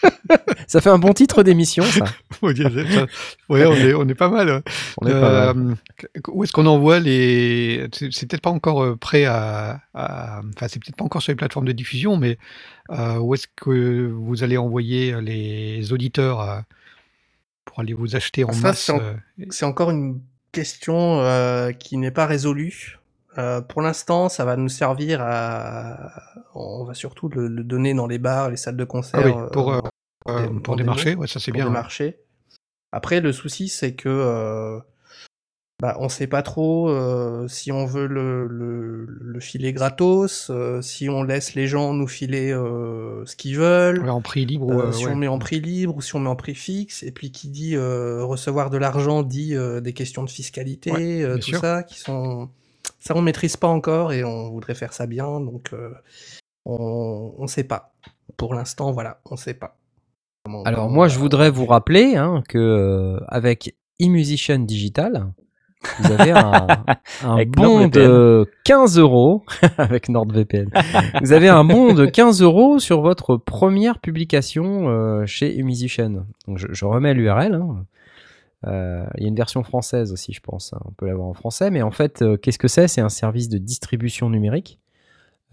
ça fait un bon titre d'émission, ça. Ouais, on est, on est pas mal. On est pas mal. Euh, Où est-ce qu'on envoie les C'est peut-être pas encore euh, prêt à. à- Enfin, c'est peut-être pas encore sur les plateformes de diffusion, mais euh, où est-ce que vous allez envoyer les auditeurs euh, pour aller vous acheter en Ça, masse c'est en- C'est encore une question euh, qui n'est pas résolue. Euh, pour l'instant, ça va nous servir à. On va surtout le, le donner dans les bars, les salles de concert. Ah oui, pour, euh, euh, des- pour des marchés, ouais, ça c'est pour bien. des ouais. marchés. Après, le souci, c'est que. bah, on sait pas trop si on veut le, le, le filer gratos, si on laisse les gens nous filer ce qu'ils veulent. Ouais, en prix libre ou si on met en prix libre ou si on met en prix fixe, et puis qui dit recevoir de l'argent dit des questions de fiscalité, tout sûr. ça, qui sont ça on maîtrise pas encore et on voudrait faire ça bien, donc euh, on on sait pas. Pour l'instant, voilà, on sait pas. Comment- Alors comment moi, je voudrais vous rappeler hein, que euh, avec eMusician Digital, vous avez un, bon de 15 euros avec NordVPN. vous avez un bon de 15 euros sur votre première publication euh, chez eMusician. Donc je, je remets l'URL. hein. Euh, Il y a une version française aussi, je pense. hein. On peut l'avoir en français, mais en fait, euh, qu'est-ce que c'est? C'est un service de distribution numérique,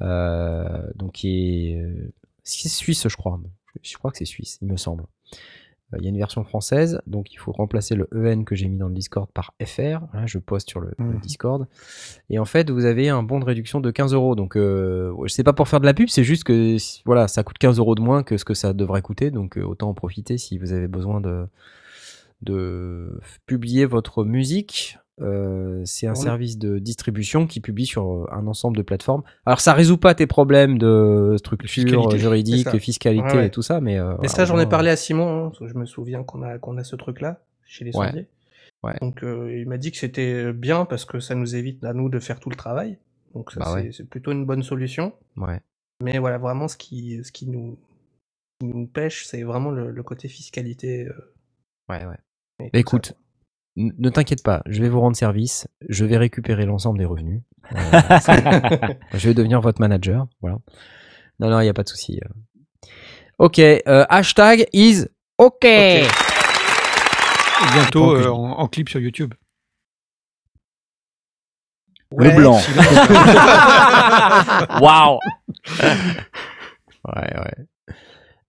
euh, donc qui est euh, c'est suisse, je crois. Je, crois que c'est suisse, il me semble. Euh, Il y a une version française, donc il faut remplacer le EN que j'ai mis dans le Discord par FR. Voilà, je poste sur le, le Mhm. Discord. Et en fait, vous avez un bon de réduction de 15 euros. Donc, euh, je sais pas pour faire de la pub, c'est juste que voilà, ça coûte 15 euros de moins que ce que ça devrait coûter. Donc, euh, autant en profiter si vous avez besoin de, de publier votre musique. Euh, c'est un service de distribution qui publie sur euh, un ensemble de plateformes. Alors, ça résout pas tes problèmes de structure fiscalité, juridique, fiscalité Ouais, ouais. et tout ça, mais. euh, Mais ça, j'en ai parlé à Simon, hein, je me souviens qu'on a qu'on a ce truc-là chez les Ouais. sondiers. Donc euh, il m'a dit que c'était bien parce que ça nous évite à nous de faire tout le travail. Donc ça Bah c'est plutôt une bonne solution. Mais voilà, vraiment, ce qui, ce qui, nous, qui nous pêche, c'est vraiment le, le côté fiscalité. Ouais, ouais. et Bah, écoute, ne t'inquiète pas, je vais vous rendre service, je vais récupérer l'ensemble des revenus. Euh, je vais devenir votre manager, voilà. Non, non, il n'y a pas de souci. euh. Ok, euh, hashtag is ok. Et bientôt euh, en, en clip sur YouTube. Ouais, Le blanc. Waouh Ouais, ouais.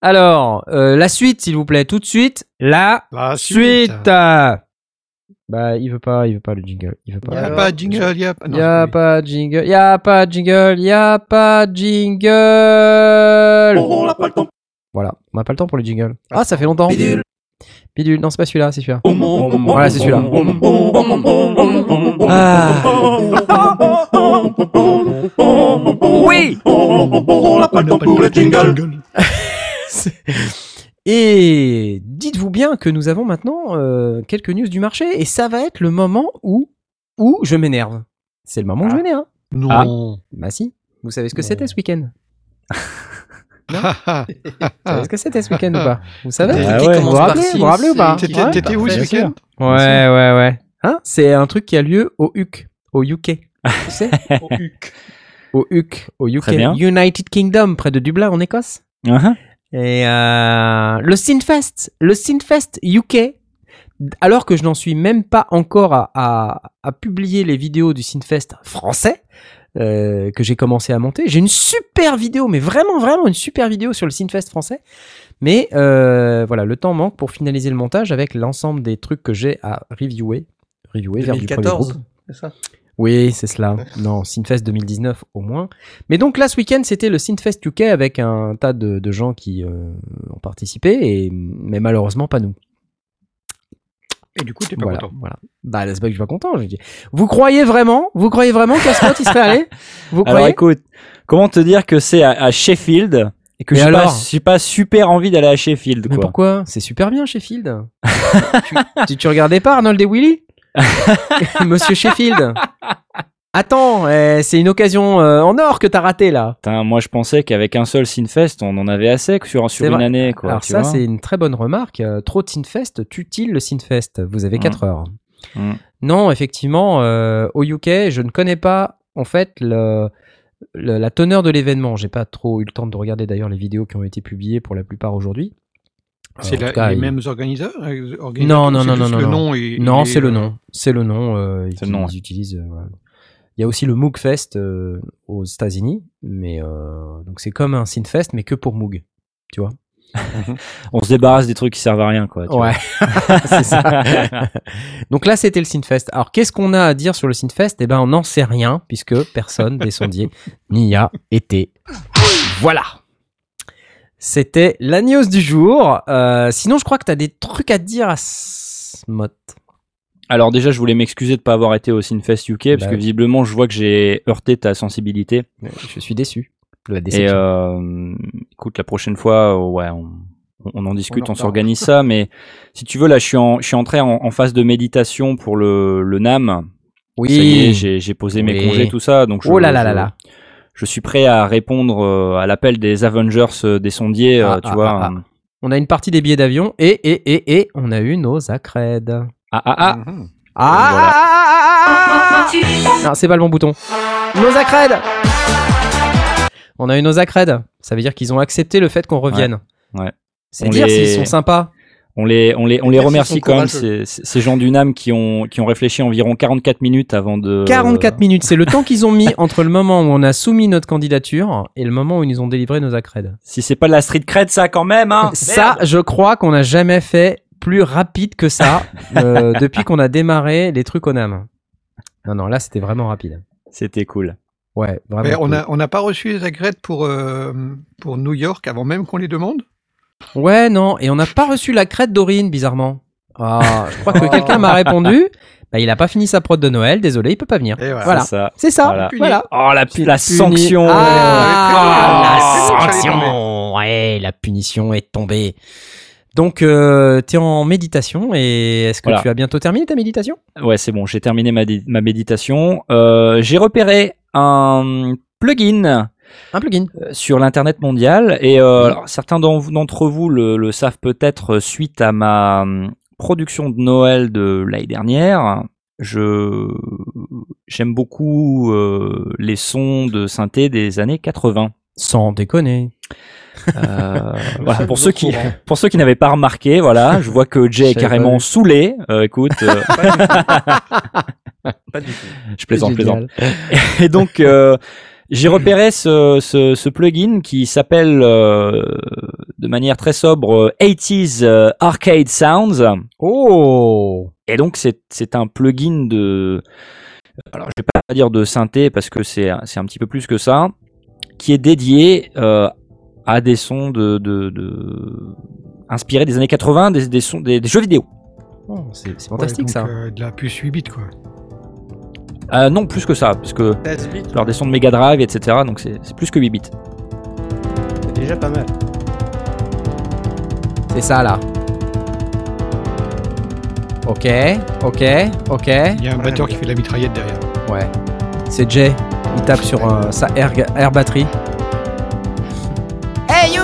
Alors, euh, la suite, s'il vous plaît, tout de suite. La La suite. suite. Bah, il veut pas, il veut pas le jingle. Il veut Il pas. n'y a Alors, pas de jingle, il y a pas. non, y a pas de jingle, y a pas de jingle, y a pas de jingle. On n'a pas le temps. Voilà, on n'a pas le temps pour le jingle. Ah, ça fait longtemps. Bidule. Bidule, non, c'est pas celui-là, c'est celui-là. Voilà, Voilà, c'est celui-là. Oui On n'a pas le temps pour le jingle. Et dites-vous bien que nous avons maintenant euh, quelques news du marché et ça va être le moment où, où je m'énerve. C'est le moment où je Ah. m'énerve. Non. Bah si. Vous savez ce que c'était ce week-end? Ah, ah. Vous savez ce que c'était ce week-end ou pas? Vous savez? Ah ouais. Vous vous rappelez- vous vous rappelez ou pas T'étais par où ce week-end? Ouais, ouais, ouais. Hein? C'est un truc qui a lieu au UK. Au UK. Tu sais? Au HUC. Au UK. Au UK. United Kingdom, près de Dublin, en Écosse. Uh-huh. Et euh, le Synfest, le Synfest UK, alors que je n'en suis même pas encore à, publier les vidéos du Synfest français euh, que j'ai commencé à monter, j'ai une super vidéo, mais vraiment, vraiment une super vidéo sur le Synfest français. Mais euh, voilà, le temps manque pour finaliser le montage avec l'ensemble des trucs que j'ai à reviewer. Reviewer vers du premier 2014, groupe. ça? Oui, c'est cela. Non, Synfest 2019 au moins. Mais donc là, ce week-end, c'était le Synfest UK avec un tas de, de gens qui euh, ont participé, et, mais malheureusement pas nous. Et du coup, t'es pas Voilà, content. voilà. Bah, c'est pas que je suis pas content. Je dis. Vous croyez vraiment Vous croyez vraiment qu'Ascot il serait allé? Vous Alors croyez? écoute, comment te dire que c'est à, à Sheffield et que n'ai pas, alors? j'ai pas super envie d'aller à Sheffield Mais quoi. pourquoi? C'est super bien, Sheffield. tu, tu, tu regardais pas Arnold et Willy? Monsieur Sheffield Attends, eh, c'est une occasion euh, en or que t'as raté là. Putain, moi je pensais qu'avec un seul Sinfest, on en avait assez sur, sur une vrai. année quoi. Alors tu ça, c'est une très bonne remarque. Euh, trop de Synfest tue-t-il le Synfest Vous avez Mm. 4 heures. Mm. Non, effectivement, euh, au UK, je ne connais pas en fait le, le- la teneur de l'événement. J'ai pas trop eu le temps de regarder d'ailleurs les vidéos qui ont été publiées pour la plupart aujourd'hui. C'est les il- mêmes organisateurs, euh, organisateurs Non, non, non, non, le non. nom et- Non, et, c'est le euh, nom. C'est le nom. euh, qu'ils utilisent. euh. Il y a aussi le Moog Fest euh, aux États-Unis, mais euh, donc c'est comme un Synfest, mais que pour Moog. Tu vois On se débarrasse des trucs qui servent à rien, quoi. tu. Ouais, c'est ça. Donc là, c'était le Synfest. Alors, qu'est-ce qu'on a à dire sur le Synfest? Eh ben, on n'en sait rien, puisque personne des sondiers n'y a été. Voilà. C'était la news du jour. Euh, sinon, je crois que tu as des trucs à dire à Smot. Alors déjà, je voulais m'excuser de pas avoir été au Synfest UK parce Bah que oui. visiblement, je vois que j'ai heurté ta sensibilité. Je suis déçu la Et euh, écoute, la prochaine fois, euh, ouais, on, on en discute, on, s'organise ça. Mais si tu veux, là, je suis, en, je suis entré en, en phase de méditation pour le, le NAM. oui. J'ai posé mes congés, tout ça. Donc je, Oh là là là là. Je suis prêt à répondre euh, à l'appel des Avengers euh, des sondiers, euh, Ah, tu ah, vois. ah, euh. On a une partie des billets d'avion et, et, et, et, on a eu nos accrèdes. Ah ah ah Mhm. Ah, Voilà. ah, ah, ah, ah. Non, c'est pas le bon bouton. Nos accrèdes On a eu nos accrèdes. Ça veut dire qu'ils ont accepté le fait qu'on revienne. ouais. C'est On dire les- s'ils sont sympas. On les, on les, on les Merci, remercie quand même, ces, ces gens du NAM qui ont, qui ont réfléchi environ 44 minutes avant de. 44 minutes, c'est le temps qu'ils ont mis entre le moment où on a soumis notre candidature et le moment où ils nous ont délivré nos accrèdes. Si c'est pas de la street cred, ça quand même, hein Ça, je crois qu'on n'a jamais fait plus rapide que ça euh, depuis qu'on a démarré les trucs au NAM. Non, non, là c'était vraiment rapide. C'était cool. Ouais, vraiment. Mais on cool. n'a on n'a pas reçu les agrètes pour, euh, pour New York avant même qu'on les demande? Ouais, non, et on n'a pas reçu la crête d'Aurine, bizarrement. Ah, je crois que Oh. quelqu'un m'a répondu. Bah, il a pas fini sa prod de Noël, désolé, il peut pas venir. Et voilà. C'est ça. C'est ça, Voilà. voilà. Oh, la, Puni- la sanction Ah, Oh, la sanction Ouais, la punition est tombée. Donc, euh, tu es en méditation et est-ce que Voilà. tu as bientôt terminé ta méditation? Ouais, c'est bon, j'ai terminé ma, dé- ma méditation. Euh, j'ai repéré un plugin Un plugin. euh, sur l'internet mondial et euh, alors, certains d'en- d'entre vous le, le savent peut-être euh, suite à ma hum, production de Noël de l'année dernière. Je j'aime beaucoup euh, les sons de synthé des années 80. Sans déconner. Euh, voilà, pour ceux qui courant. pour ceux qui n'avaient pas remarqué, voilà, je vois que Jay est carrément saoulé. Euh, écoute, euh, Pas du tout. je plaisante, je plaisante. Et donc, euh, j'ai repéré ce, ce, ce plugin qui s'appelle euh, de manière très sobre euh, 80s euh, Arcade Sounds. Oh Et donc, c'est c'est un plugin de. Alors, je vais pas dire de synthé parce que c'est c'est un petit peu plus que ça, qui est dédié euh, à des sons de, de, de- inspirés des années 80, des, des, sons, des, des jeux vidéo. Oh, C'est Ouais, fantastique donc, ça. euh, de la puce 8 bits, quoi. Euh, non, plus que ça, parce que 16 bits, alors des sons de Mega Drive, etc. Donc, c'est c'est plus que 8 bits. c'est déjà pas mal. C'est ça là. Ok, ok, ok. Il y a un batteur qui fait de la mitraillette derrière. Ouais. C'est Jay. Il tape sur euh, sa air, air batterie. Hey you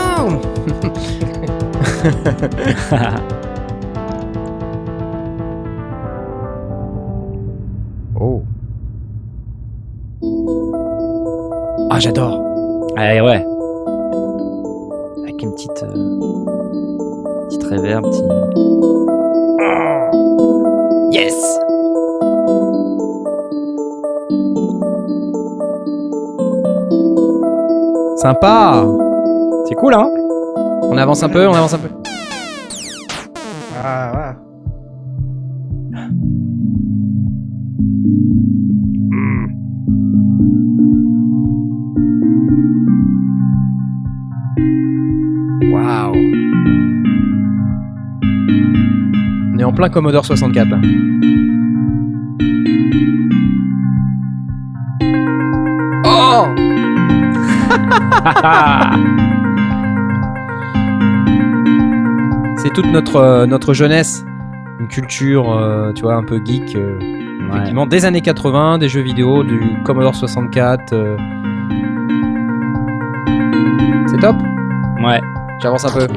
Ah, j'adore. Ouais, ouais. Avec une petite. euh, petite reverb, petit. Yes Sympa C'est cool, hein? On avance un peu, on avance un peu. Plein Commodore 64 là. Oh C'est toute notre, euh, notre jeunesse. Une culture, euh, tu vois, un peu geek. euh, Effectivement, des années 80, des jeux vidéo, du Commodore 64. euh. C'est top? Ouais. J'avance un peu.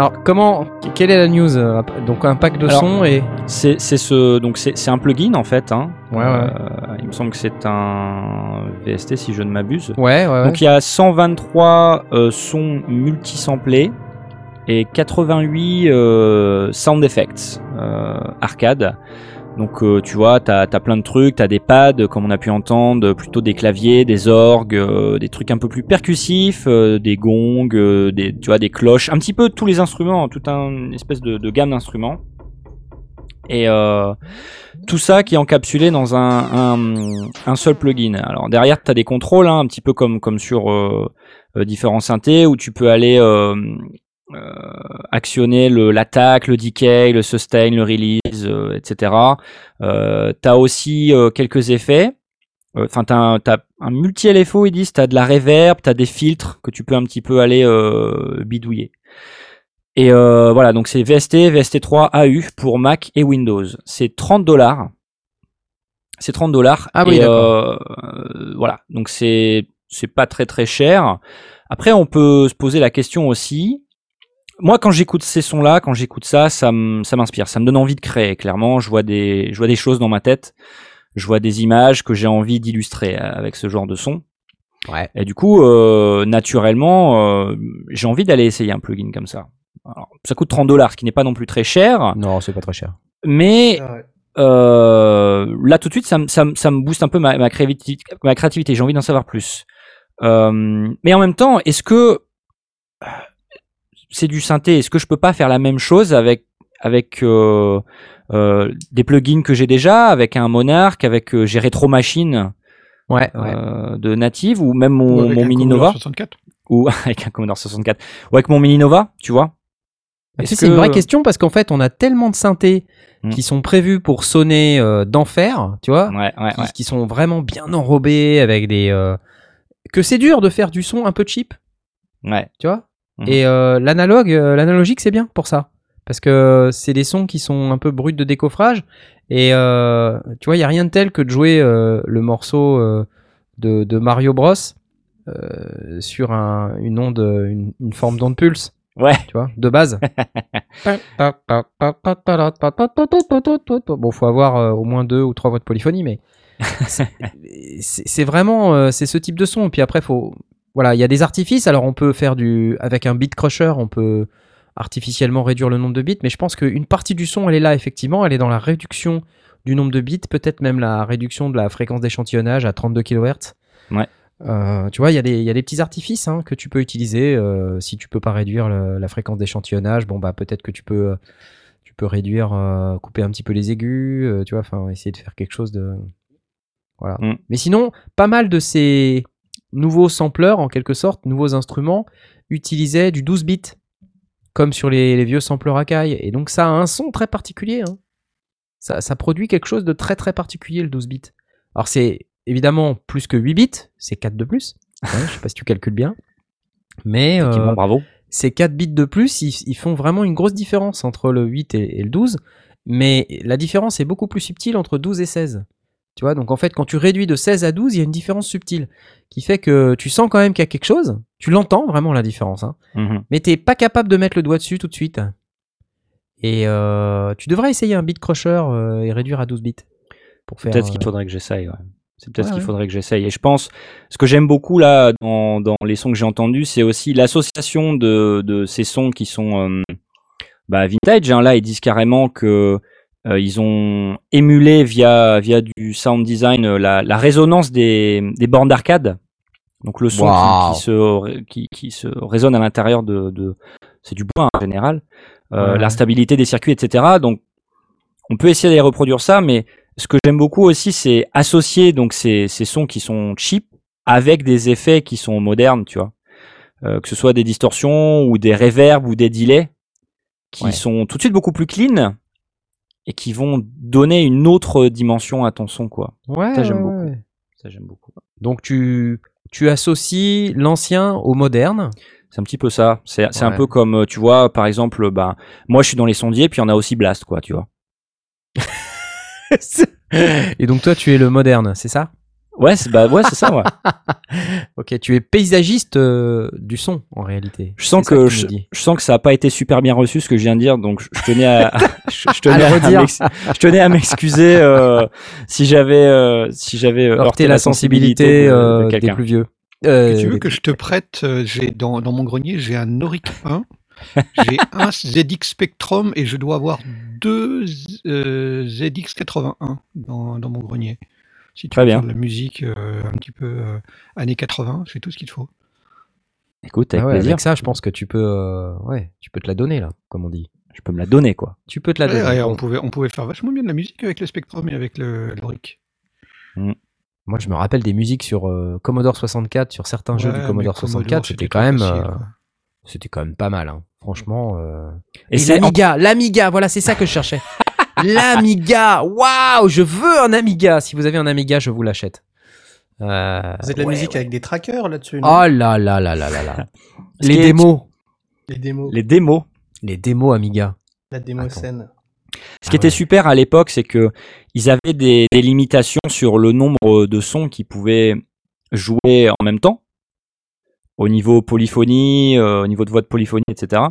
Alors, comment, quelle est la news euh, Donc, un pack de Alors, sons et. C'est ce donc c'est un plugin en fait. Hein. Ouais, ouais. Euh, il me semble que c'est un VST si je ne m'abuse. Ouais, ouais, ouais. Donc il y a 123 euh, sons multisamplés et 88 euh, sound effects arcade. Donc euh, tu vois, t'as as plein de trucs, t'as des pads comme on a pu entendre, plutôt des claviers, des orgues, euh, des trucs un peu plus percussifs, euh, des gongs, des tu vois des cloches, un petit peu tous les instruments, toute un, une espèce de, gamme d'instruments. Et tout ça qui est encapsulé dans un, un, un seul plugin. Alors derrière, tu as des contrôles, hein, un petit peu comme, comme sur différents synthés, où tu peux aller actionner le- l'attaque, le, decay, le sustain, le release, euh, etc. Euh, tu as aussi euh, quelques effets. Enfin, tu as, un multi-LFO, ils disent, tu as de la reverb, tu as des filtres que tu peux un petit peu aller euh, bidouiller. Et euh, voilà, donc c'est VST, VST3, AU pour Mac et Windows. C'est 30 dollars. C'est 30 dollars. Ah oui, et, euh, voilà, donc c'est c'est pas très très cher. Après, on peut se poser la question aussi. Moi, quand j'écoute ces sons-là, quand j'écoute ça, ça m'inspire, ça me donne envie de créer. Clairement, je vois des je vois des choses dans ma tête, je vois des images que j'ai envie d'illustrer euh, avec ce genre de son. Ouais. Et du coup, euh, naturellement, euh, j'ai envie d'aller essayer un plugin comme ça. Alors, ça coûte 30 dollars, ce qui n'est pas non plus très cher, Non, c'est pas très cher. mais euh, là tout de suite, ça, me- ça, me- ça me booste un peu ma, ma créativité. Ma créativité. J'ai envie d'en savoir plus. Euh, mais en même temps, est-ce que c'est du synthé Est-ce que je peux pas faire la même chose avec avec euh, euh, des plugins que j'ai déjà, avec un Monarch, avec euh, j'ai Retro Machine Ouais, ouais. euh, de native ou même Ou mon, avec mon un Mini Nova 64. ou avec un Commodore 64 ou avec mon Mini Nova, tu vois Est-ce C'est une vraie question parce qu'en fait, on a tellement de synthés Hmm. qui sont prévus pour sonner euh, d'enfer, tu vois, Ouais, ouais, qui, ouais. qui sont vraiment bien enrobés avec des. euh, que c'est dur de faire du son un peu cheap, ouais. tu vois. Mhm. Et euh, l'analogue, euh, l'analogique, c'est bien pour ça. Parce que c'est des sons qui sont un peu bruts de décoffrage. Et euh, tu vois, il n'y a rien de tel que de jouer euh, le morceau euh, de, de Mario Bros. euh, sur un- une onde, une, une forme d'onde pulse, Ouais. tu vois, de base. bon, faut avoir euh, au moins deux ou trois voix de polyphonie, mais c'est vraiment euh, c'est ce type de son. Et puis après, faut voilà, il y a des artifices. Alors on peut faire du avec un beat crusher, on peut artificiellement réduire le nombre de bits, mais je pense qu'une partie du son, elle est là effectivement, elle est dans la réduction du nombre de bits, peut-être même la réduction de la fréquence d'échantillonnage à 32 kHz. Ouais. Euh, tu vois, il y, a des- il y a des petits artifices hein, que tu peux utiliser. euh, si tu peux pas réduire le- la fréquence d'échantillonnage, bon bah peut-être que tu peux, euh, tu peux réduire, couper un petit peu les aigus, tu vois, enfin essayer de faire quelque chose de, voilà. Mm. Mais sinon, pas mal de ces nouveaux sampleurs, en quelque sorte, nouveaux instruments, utilisaient du 12 bits, comme sur les, les vieux sampleurs Akai. Et donc ça a un son très particulier. hein. Ça, ça produit quelque chose de très très particulier, le 12 bits. Alors c'est évidemment plus que 8 bits, c'est 4 de plus. Ouais, je sais pas si tu calcules bien. Mais euh, bravo. ces 4 bits de plus, ils, ils font vraiment une grosse différence entre le 8 et, et le 12. Mais la différence est beaucoup plus subtile entre 12 et 16. Tu vois, donc en fait, quand tu réduis de 16 à 12, il y a une différence subtile qui fait que tu sens quand même qu'il y a quelque chose. Tu l'entends vraiment la différence, hein, Mhm. mais t'es pas capable de mettre le doigt dessus tout de suite. Et euh, tu devrais essayer un bit crusher euh, et réduire à 12 bits. Pour faire, Peut-être qu'il euh, faudrait que j'essaye. Ouais. C'est peut-être Ouais, ce qu'il ouais. faudrait que j'essaye. Et je pense, ce que j'aime beaucoup là dans, dans les sons que j'ai entendus, c'est aussi l'association de, de ces sons qui sont euh, bah, vintage. hein. Là, ils disent carrément que ils ont émulé via via du sound design euh, la, la résonance des, des bornes d'arcade. Donc le son qui- se qui, qui se résonne à l'intérieur de, de c'est du bois en général. Euh, Ouais. La stabilité des circuits, etc. Donc on peut essayer de reproduire ça, mais ce que j'aime beaucoup aussi, c'est associer donc ces, ces sons qui sont cheap avec des effets qui sont modernes, tu vois. Euh, que ce soit des distorsions ou des reverbs ou des delays qui Ouais. sont tout de suite beaucoup plus clean et qui vont donner une autre dimension à ton son, quoi. Ouais, Ça, j'aime ouais, beaucoup. ouais. Ça, j'aime beaucoup. Donc tu, tu associes l'ancien au moderne? C'est un petit peu ça. C'est un peu comme, euh, tu vois, par exemple, bah, moi je suis dans les sondiers, puis il y en a aussi Blast, quoi, tu vois. Et donc toi, tu es le moderne, c'est ça? Ouais, c'est bah, ouais, c'est ça, ouais. Ok, tu es paysagiste euh, du son en réalité. Je sens que je, sens que ça a pas été super bien reçu ce que je viens de dire, donc je, tenais à, je, je tenais À le à redire. m'ex- je tenais à m'excuser euh, si j'avais euh, si j'avais heurter la sensibilité de- de euh, des quelqu'un. plus vieux. Euh, tu veux des- que je te prête, j'ai dans, dans mon grenier, j'ai un Auric 1, j'ai un ZX Spectrum et je dois avoir deux euh, ZX81 dans, dans mon grenier. Si tu Très veux bien. faire de la musique euh, un petit peu euh, années 80, c'est tout ce qu'il te faut. Écoute, avec Ah ouais, plaisir. avec ça, je pense que tu peux, euh, ouais, tu peux te la donner là, comme on dit. Je peux me la donner, quoi. Tu peux te la Ouais, donner. ouais, on, pouvait, on pouvait faire vachement bien de la musique avec le Spectrum et avec le, le RIC. Moi, je me rappelle des musiques sur euh, Commodore 64, sur certains jeux du Commodore Commodore, 64, c'était quand même, euh, c'était quand même pas mal, hein. franchement. euh. Et Et, c'est l'Amiga, l'Amiga, voilà, c'est ça que je cherchais. L'Amiga, waouh, je veux un Amiga. Si vous avez un Amiga, je vous l'achète. Euh, Vous êtes de la ouais, musique ouais. avec des trackers là-dessus. Oh là là là là là là. Les démos, Les démos. les démos. les démos Amiga. La démo Attends. scène. Ce qui Ah était super à l'époque, c'est que ils avaient des, des limitations sur le nombre de sons qu'ils pouvaient jouer en même temps, au niveau polyphonie, euh, au niveau de voix de polyphonie, etc.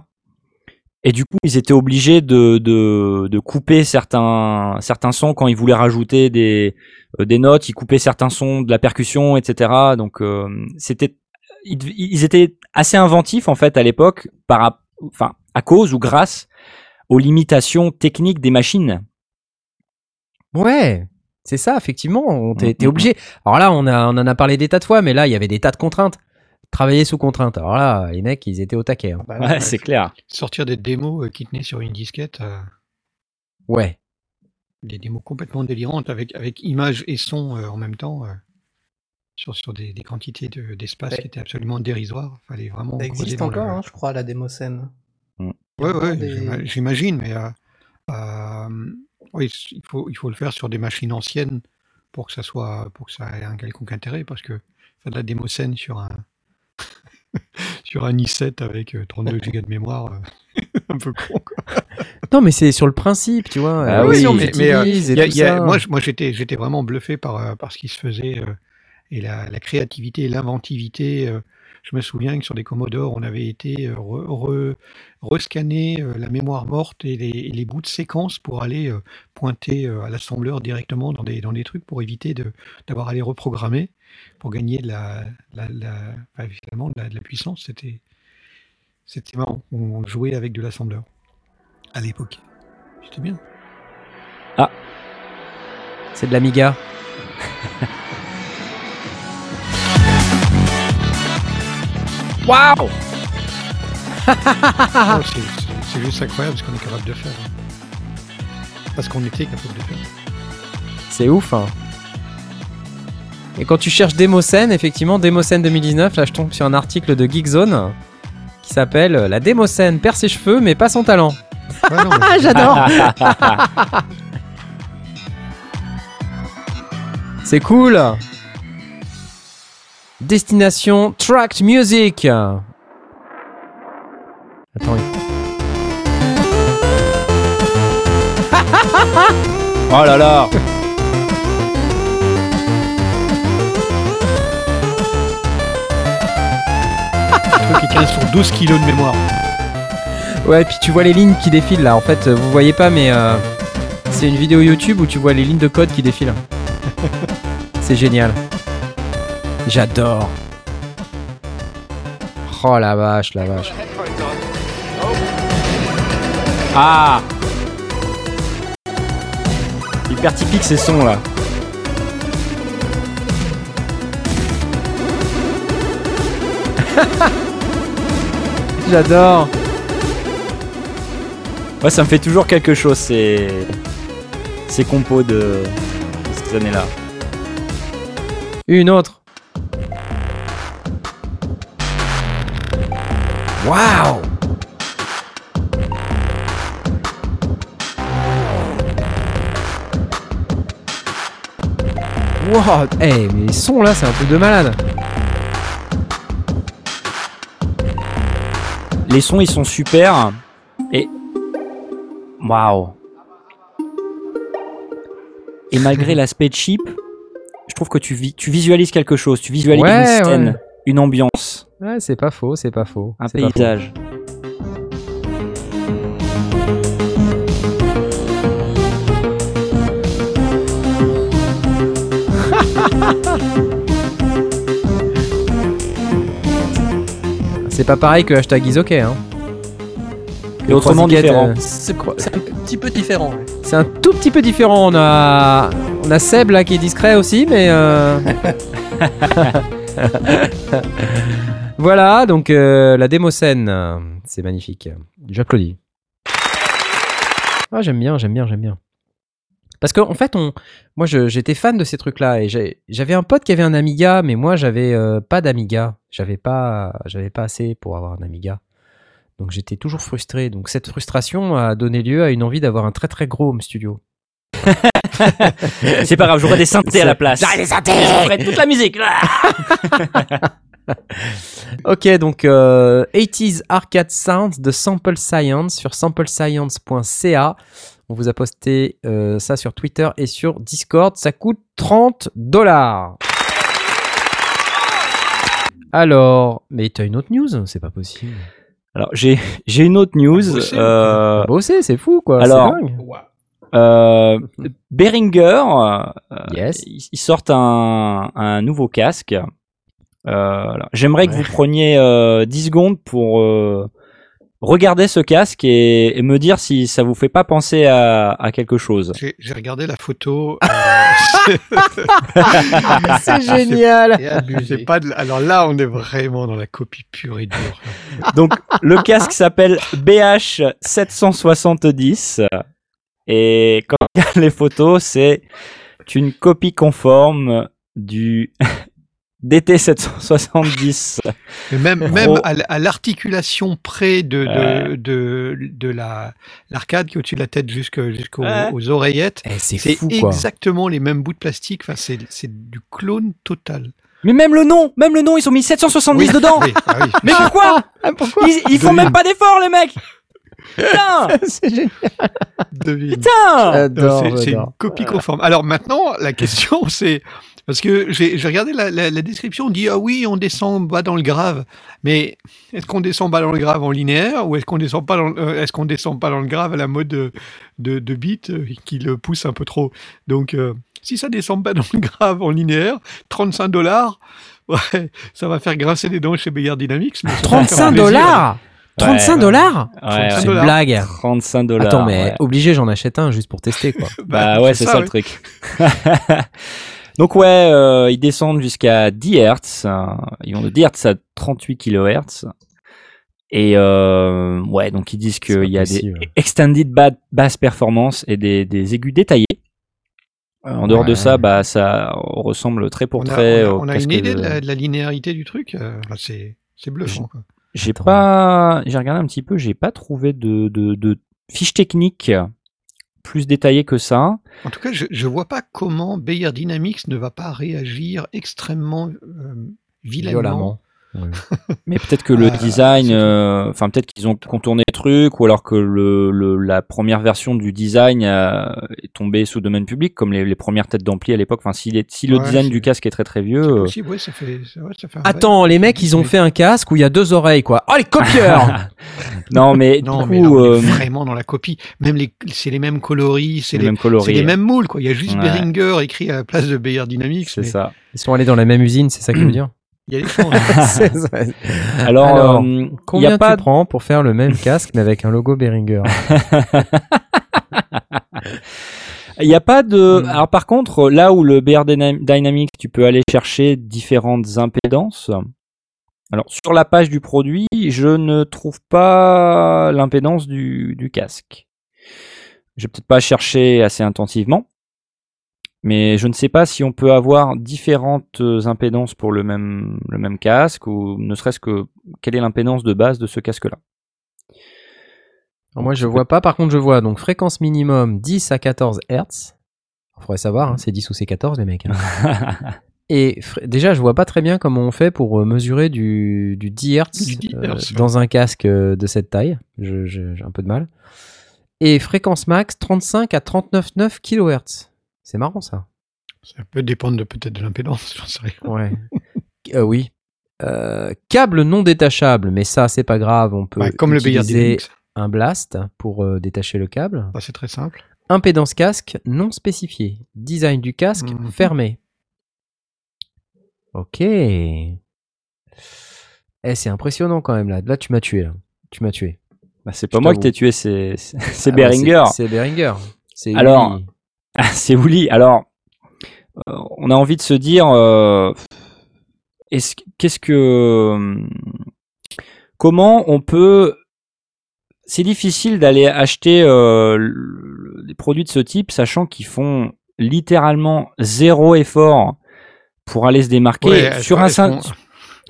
Et du coup, ils étaient obligés de, de, de couper certains, certains sons quand ils voulaient rajouter des, euh, des notes, ils coupaient certains sons de la percussion, etc. Donc, euh, c'était, ils, étaient assez inventifs en fait à l'époque, par, enfin, à cause ou grâce aux limitations techniques des machines. Ouais, c'est ça, effectivement. On t'es t'es obligé. Alors là, on, a, on en a parlé des tas de fois, mais là, il y avait des tas de contraintes. Travailler sous contrainte. Alors là, les mecs, ils étaient au taquet. hein. Bah, Ouais, c'est clair. Sortir des démos euh, qui tenaient sur une disquette, euh, Ouais. des démos complètement délirantes avec, avec images et son euh, en même temps, euh, sur, sur des, des quantités de- d'espace Ouais. qui étaient absolument dérisoires. fallait vraiment Ça existe encore, le- hein, je crois, la démo scène. Ouais, ouais, des- j'imagine, mais euh, euh, oui, il faut, il faut le faire sur des machines anciennes pour que ça soit, pour que ça ait un quelconque intérêt, parce que faire de la démo scène sur un sur un i7 avec euh, 32 Go de mémoire, euh, un peu con. quoi. Non, mais c'est sur le principe, tu vois. Ah euh, oui, non, mais- mais, euh, y a- a- moi, j'étais, j'étais vraiment bluffé par, euh, par ce qui se faisait euh, et la, la créativité et l'inventivité. euh, je me souviens que sur des Commodore, on avait été euh, re- re- rescanner euh, la mémoire morte et les, et les bouts de séquence pour aller euh, pointer euh, à l'assembleur directement dans des, dans des trucs pour éviter de, d'avoir à les reprogrammer pour gagner de la, la, la- enfin, finalement, de la, de la puissance. C'était, c'était marrant. On jouait avec de l'assembleur à l'époque. C'était bien. C'est de l'Amiga. Waouh Oh, c'est- c'est- c'est juste incroyable ce qu'on est capable de faire. hein. Parce qu'on était capable de faire. C'est ouf. hein. Et quand tu cherches Démocène, effectivement, Démocène 2019, là je tombe sur un article de Geekzone qui s'appelle La Démocène perd ses cheveux mais pas son talent. Ouais, non, mais- Ah, j'adore. C'est cool. Destination Tracked Music. Attends, il- Oh là là un truc qui sur 12 kilos de mémoire. Ouais, puis tu vois les lignes qui défilent là. En fait, euh, vous voyez pas, mais euh, c'est une vidéo YouTube où tu vois les lignes de code qui défilent. c'est génial. J'adore. Oh la vache, la vache. Ah Hyper typique ces sons là. J'adore. Ouais, ça me fait toujours quelque chose ces, ces compos de, de ces années-là. Une autre. Waouh Wow, eh, mais les sons là, c'est un truc de malade. Les sons ils sont super et waouh. Et malgré l'aspect cheap, je trouve que tu, vis, tu visualises quelque chose, tu visualises Ouais, une scène, ouais. une ambiance, Ouais, c'est pas faux, c'est pas faux. un pas faux. C'est pas pareil que hashtag Isoké, hein. Et autrement euh, C'est c'est un petit peu différent. C'est un tout petit peu différent. On a, on a Seb là qui est discret aussi, mais. euh, voilà, donc euh, la démo scène, euh, c'est magnifique. J'applaudis. Ah, j'aime bien, j'aime bien, j'aime bien. Parce qu'en en fait, on, moi j'étais fan de ces trucs-là et j'avais un pote qui avait un Amiga, mais moi j'avais euh, pas d'Amiga. J'avais pas, j'avais pas assez pour avoir un Amiga. Donc j'étais toujours frustré. Donc cette frustration a donné lieu à une envie d'avoir un très très gros home studio. C'est pas grave, j'aurai des synthés à la place. J'aurai des synthés Je ferai toute la musique. Ok, donc euh, 80s Arcade Sounds de Sample Science sur samplescience.ca. On vous a posté euh, ça sur Twitter et sur Discord. Ça coûte 30 dollars. Alors, mais t'as une autre news? C'est pas possible. Alors, j'ai j'ai une autre news. bossé, euh, Bosser, c'est fou quoi. alors, c'est dingue. euh, Behringer, euh, Yes. ils, sortent un, un nouveau casque. Euh, J'aimerais que vous preniez euh, 10 secondes pour euh, regarder ce casque et, et me dire si ça vous fait pas penser à, à quelque chose. J'ai regardé la photo. euh, c'est génial. Et abusé. c'est pas de- Alors là, on est vraiment dans la copie pure et dure. Donc, le casque s'appelle BH770. Et quand on regarde les photos, c'est une copie conforme du DT770. Mais même, même à, l'articulation près de, de, Ouais. de, de la l'arcade qui est au-dessus de la tête jusqu'aux Ouais. aux oreillettes, Eh, c'est c'est fou quoi. exactement les mêmes bouts de plastique. Enfin, c'est c'est du clone total. Mais même le nom, même le nom, ils ont mis 770 Oui, dedans. oui, ah oui. Mais pourquoi pourquoi ils, ils font même pas d'efforts, les mecs. Putain, C'est génial. Devine. putain. C'est- une copie conforme. Alors maintenant, la question c'est parce que j'ai regardé la, la- la description, on dit ah oui, on descend bas dans le grave. Mais est-ce qu'on descend bas dans le grave en linéaire ou est-ce qu'on descend pas dans euh, est-ce qu'on descend pas dans le grave à la mode de, de, de bit euh, qui le pousse un peu trop? Donc euh, si ça descend pas dans le grave en linéaire, 35 dollars. Ouais, ça va faire grincer les dents chez Bayard Dynamics. mais ça va faire 35 plaisir. dollars? 35 Ouais, dollars? Ouais. C'est une blague. 35 dollars. Attends, mais ouais. obligé, j'en achète un juste pour tester quoi. Bah ouais, c'est ça, le truc. Donc ouais, euh, ils descendent jusqu'à 10 Hz. euh, Ils vont de 10 Hz à 38 kHz. Et euh, ouais, donc ils disent qu'il y a possible. des extended ba- bass performance et des, des aigus détaillés. Euh, En dehors de ça, bah ça ressemble très pour On a, on a- on a une idée de- la, de la linéarité du truc. euh, enfin, c'est bluffant. Quoi. J'ai pas, j'ai regardé un petit peu, j'ai pas trouvé de, de, de fiche technique plus détaillée que ça. En tout cas, je ne vois pas comment Bayer Dynamics ne va pas réagir extrêmement euh, violemment. Violemment. Mais peut-être que le Euh, design, euh, enfin peut-être qu'ils ont contourné le truc, ou alors que le, le- la première version du design euh, est tombée sous domaine public, comme les, les premières têtes d'ampli à l'époque. Enfin, si, les- si le Ouais, design du casque est très très vieux, euh, possible, ouais, ça fait, ça, ouais, ça fait un Attends, les mecs, ils ont fait un casque où il y a deux oreilles quoi. Oh les copieurs non mais Non, du coup, euh, vraiment dans la copie. Même les, c'est les mêmes coloris, c'est les, le même c'est coloris. les mêmes moules. Quoi. Il y a juste Ouais. Behringer écrit à la place de Bayer Dynamics. C'est mais ça. Ils sont allés dans la même usine, c'est ça que je veux dire Il y a. Alors, Alors, euh, il y Combien a pas tu prends pour faire le même casque mais avec un logo Behringer Il n'y a pas de. Mm. Alors par contre, là où le BR Dynam- Dynamics, tu peux aller chercher différentes impédances. Alors sur la page du produit, je ne trouve pas l'impédance du, du casque. Je vais peut-être pas chercher assez intensivement, mais je ne sais pas si on peut avoir différentes impédances pour le même, le même casque ou ne serait-ce que quelle est l'impédance de base de ce casque-là. Moi je vois pas, par contre je vois donc fréquence minimum 10 à 14 Hz. Il faudrait savoir, hein, c'est 10 ou c'est 14 les mecs. hein. Et déjà je vois pas très bien comment on fait pour euh, mesurer du, du 10 Hz, Du 10 euh, ouais. dans un casque euh, de cette taille. J'ai un peu de mal. Et fréquence max 35 à 39,9 kHz. C'est marrant ça. ça peut dépendre de, peut-être de l'impédance. j'en sais rien. Ouais. Euh, oui. Euh, câble non détachable, mais ça c'est pas grave, on peut Ouais, comme le utiliser Dynamics. un blast pour euh, détacher le câble. Ça, c'est très simple. Impédance casque non spécifiée. Design du casque Mhm. fermé. Ok. Eh, c'est impressionnant quand même là. Là, tu m'as tué. Là. Tu m'as tué. Bah, c'est pas moi que t'avoue. t'ai tué, c'est c'est- c'est Ah bah, Behringer. C'est Beringer. C'est Alors, lui. Ah, c'est Woolly. Alors, euh, on a envie de se dire, euh, est-ce, qu'est-ce que, hum, comment on peut, c'est difficile d'aller acheter euh, des produits de ce type, sachant qu'ils font littéralement zéro effort pour aller se démarquer Ouais, sur un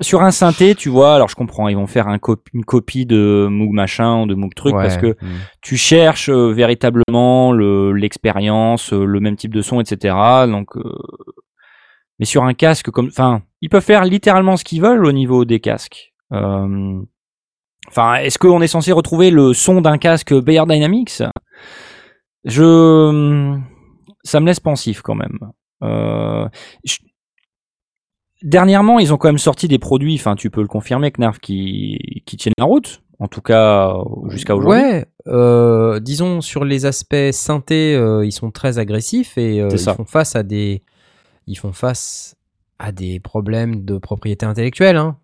sur un synthé, tu vois. Alors je comprends, ils vont faire un cop- une copie de Moog machin ou de Moog truc parce que Mm. tu cherches euh, véritablement le- l'expérience, euh, le même type de son, etc. Donc, euh, mais sur un casque comme, enfin, ils peuvent faire littéralement ce qu'ils veulent au niveau des casques. Enfin, est-ce qu'on est censé retrouver le son d'un casque Bayer Dynamics? Je, ça me laisse pensif quand même. Je- Dernièrement, ils ont quand même sorti des produits, enfin, tu peux le confirmer, Knarf, qui, qui tiennent la route. En tout cas, jusqu'à aujourd'hui. Ouais, euh, disons sur les aspects synthés, euh, ils sont très agressifs et euh, ils font face à des, ils font face à des problèmes de propriété intellectuelle. hein.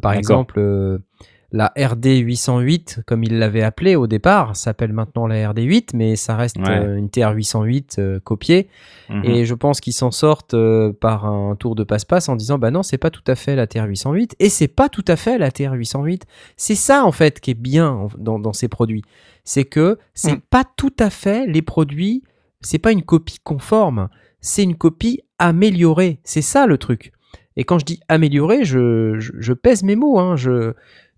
Par exemple, la RD 808, comme ils l'avaient appelée au départ, s'appelle maintenant la RD 8, mais ça reste Ouais. euh, une TR 808 euh, copiée. Mhm. Et je pense qu'ils s'en sortent euh, par un tour de passe-passe en disant bah non, c'est pas tout à fait la TR-808 et c'est pas tout à fait la TR-808. C'est ça en fait qui est bien en- dans, dans ces produits. C'est que c'est Mm. pas tout à fait les produits, c'est pas une copie conforme, c'est une copie améliorée. C'est ça le truc. Et quand je dis améliorée, je, je, je pèse mes mots. hein. Je,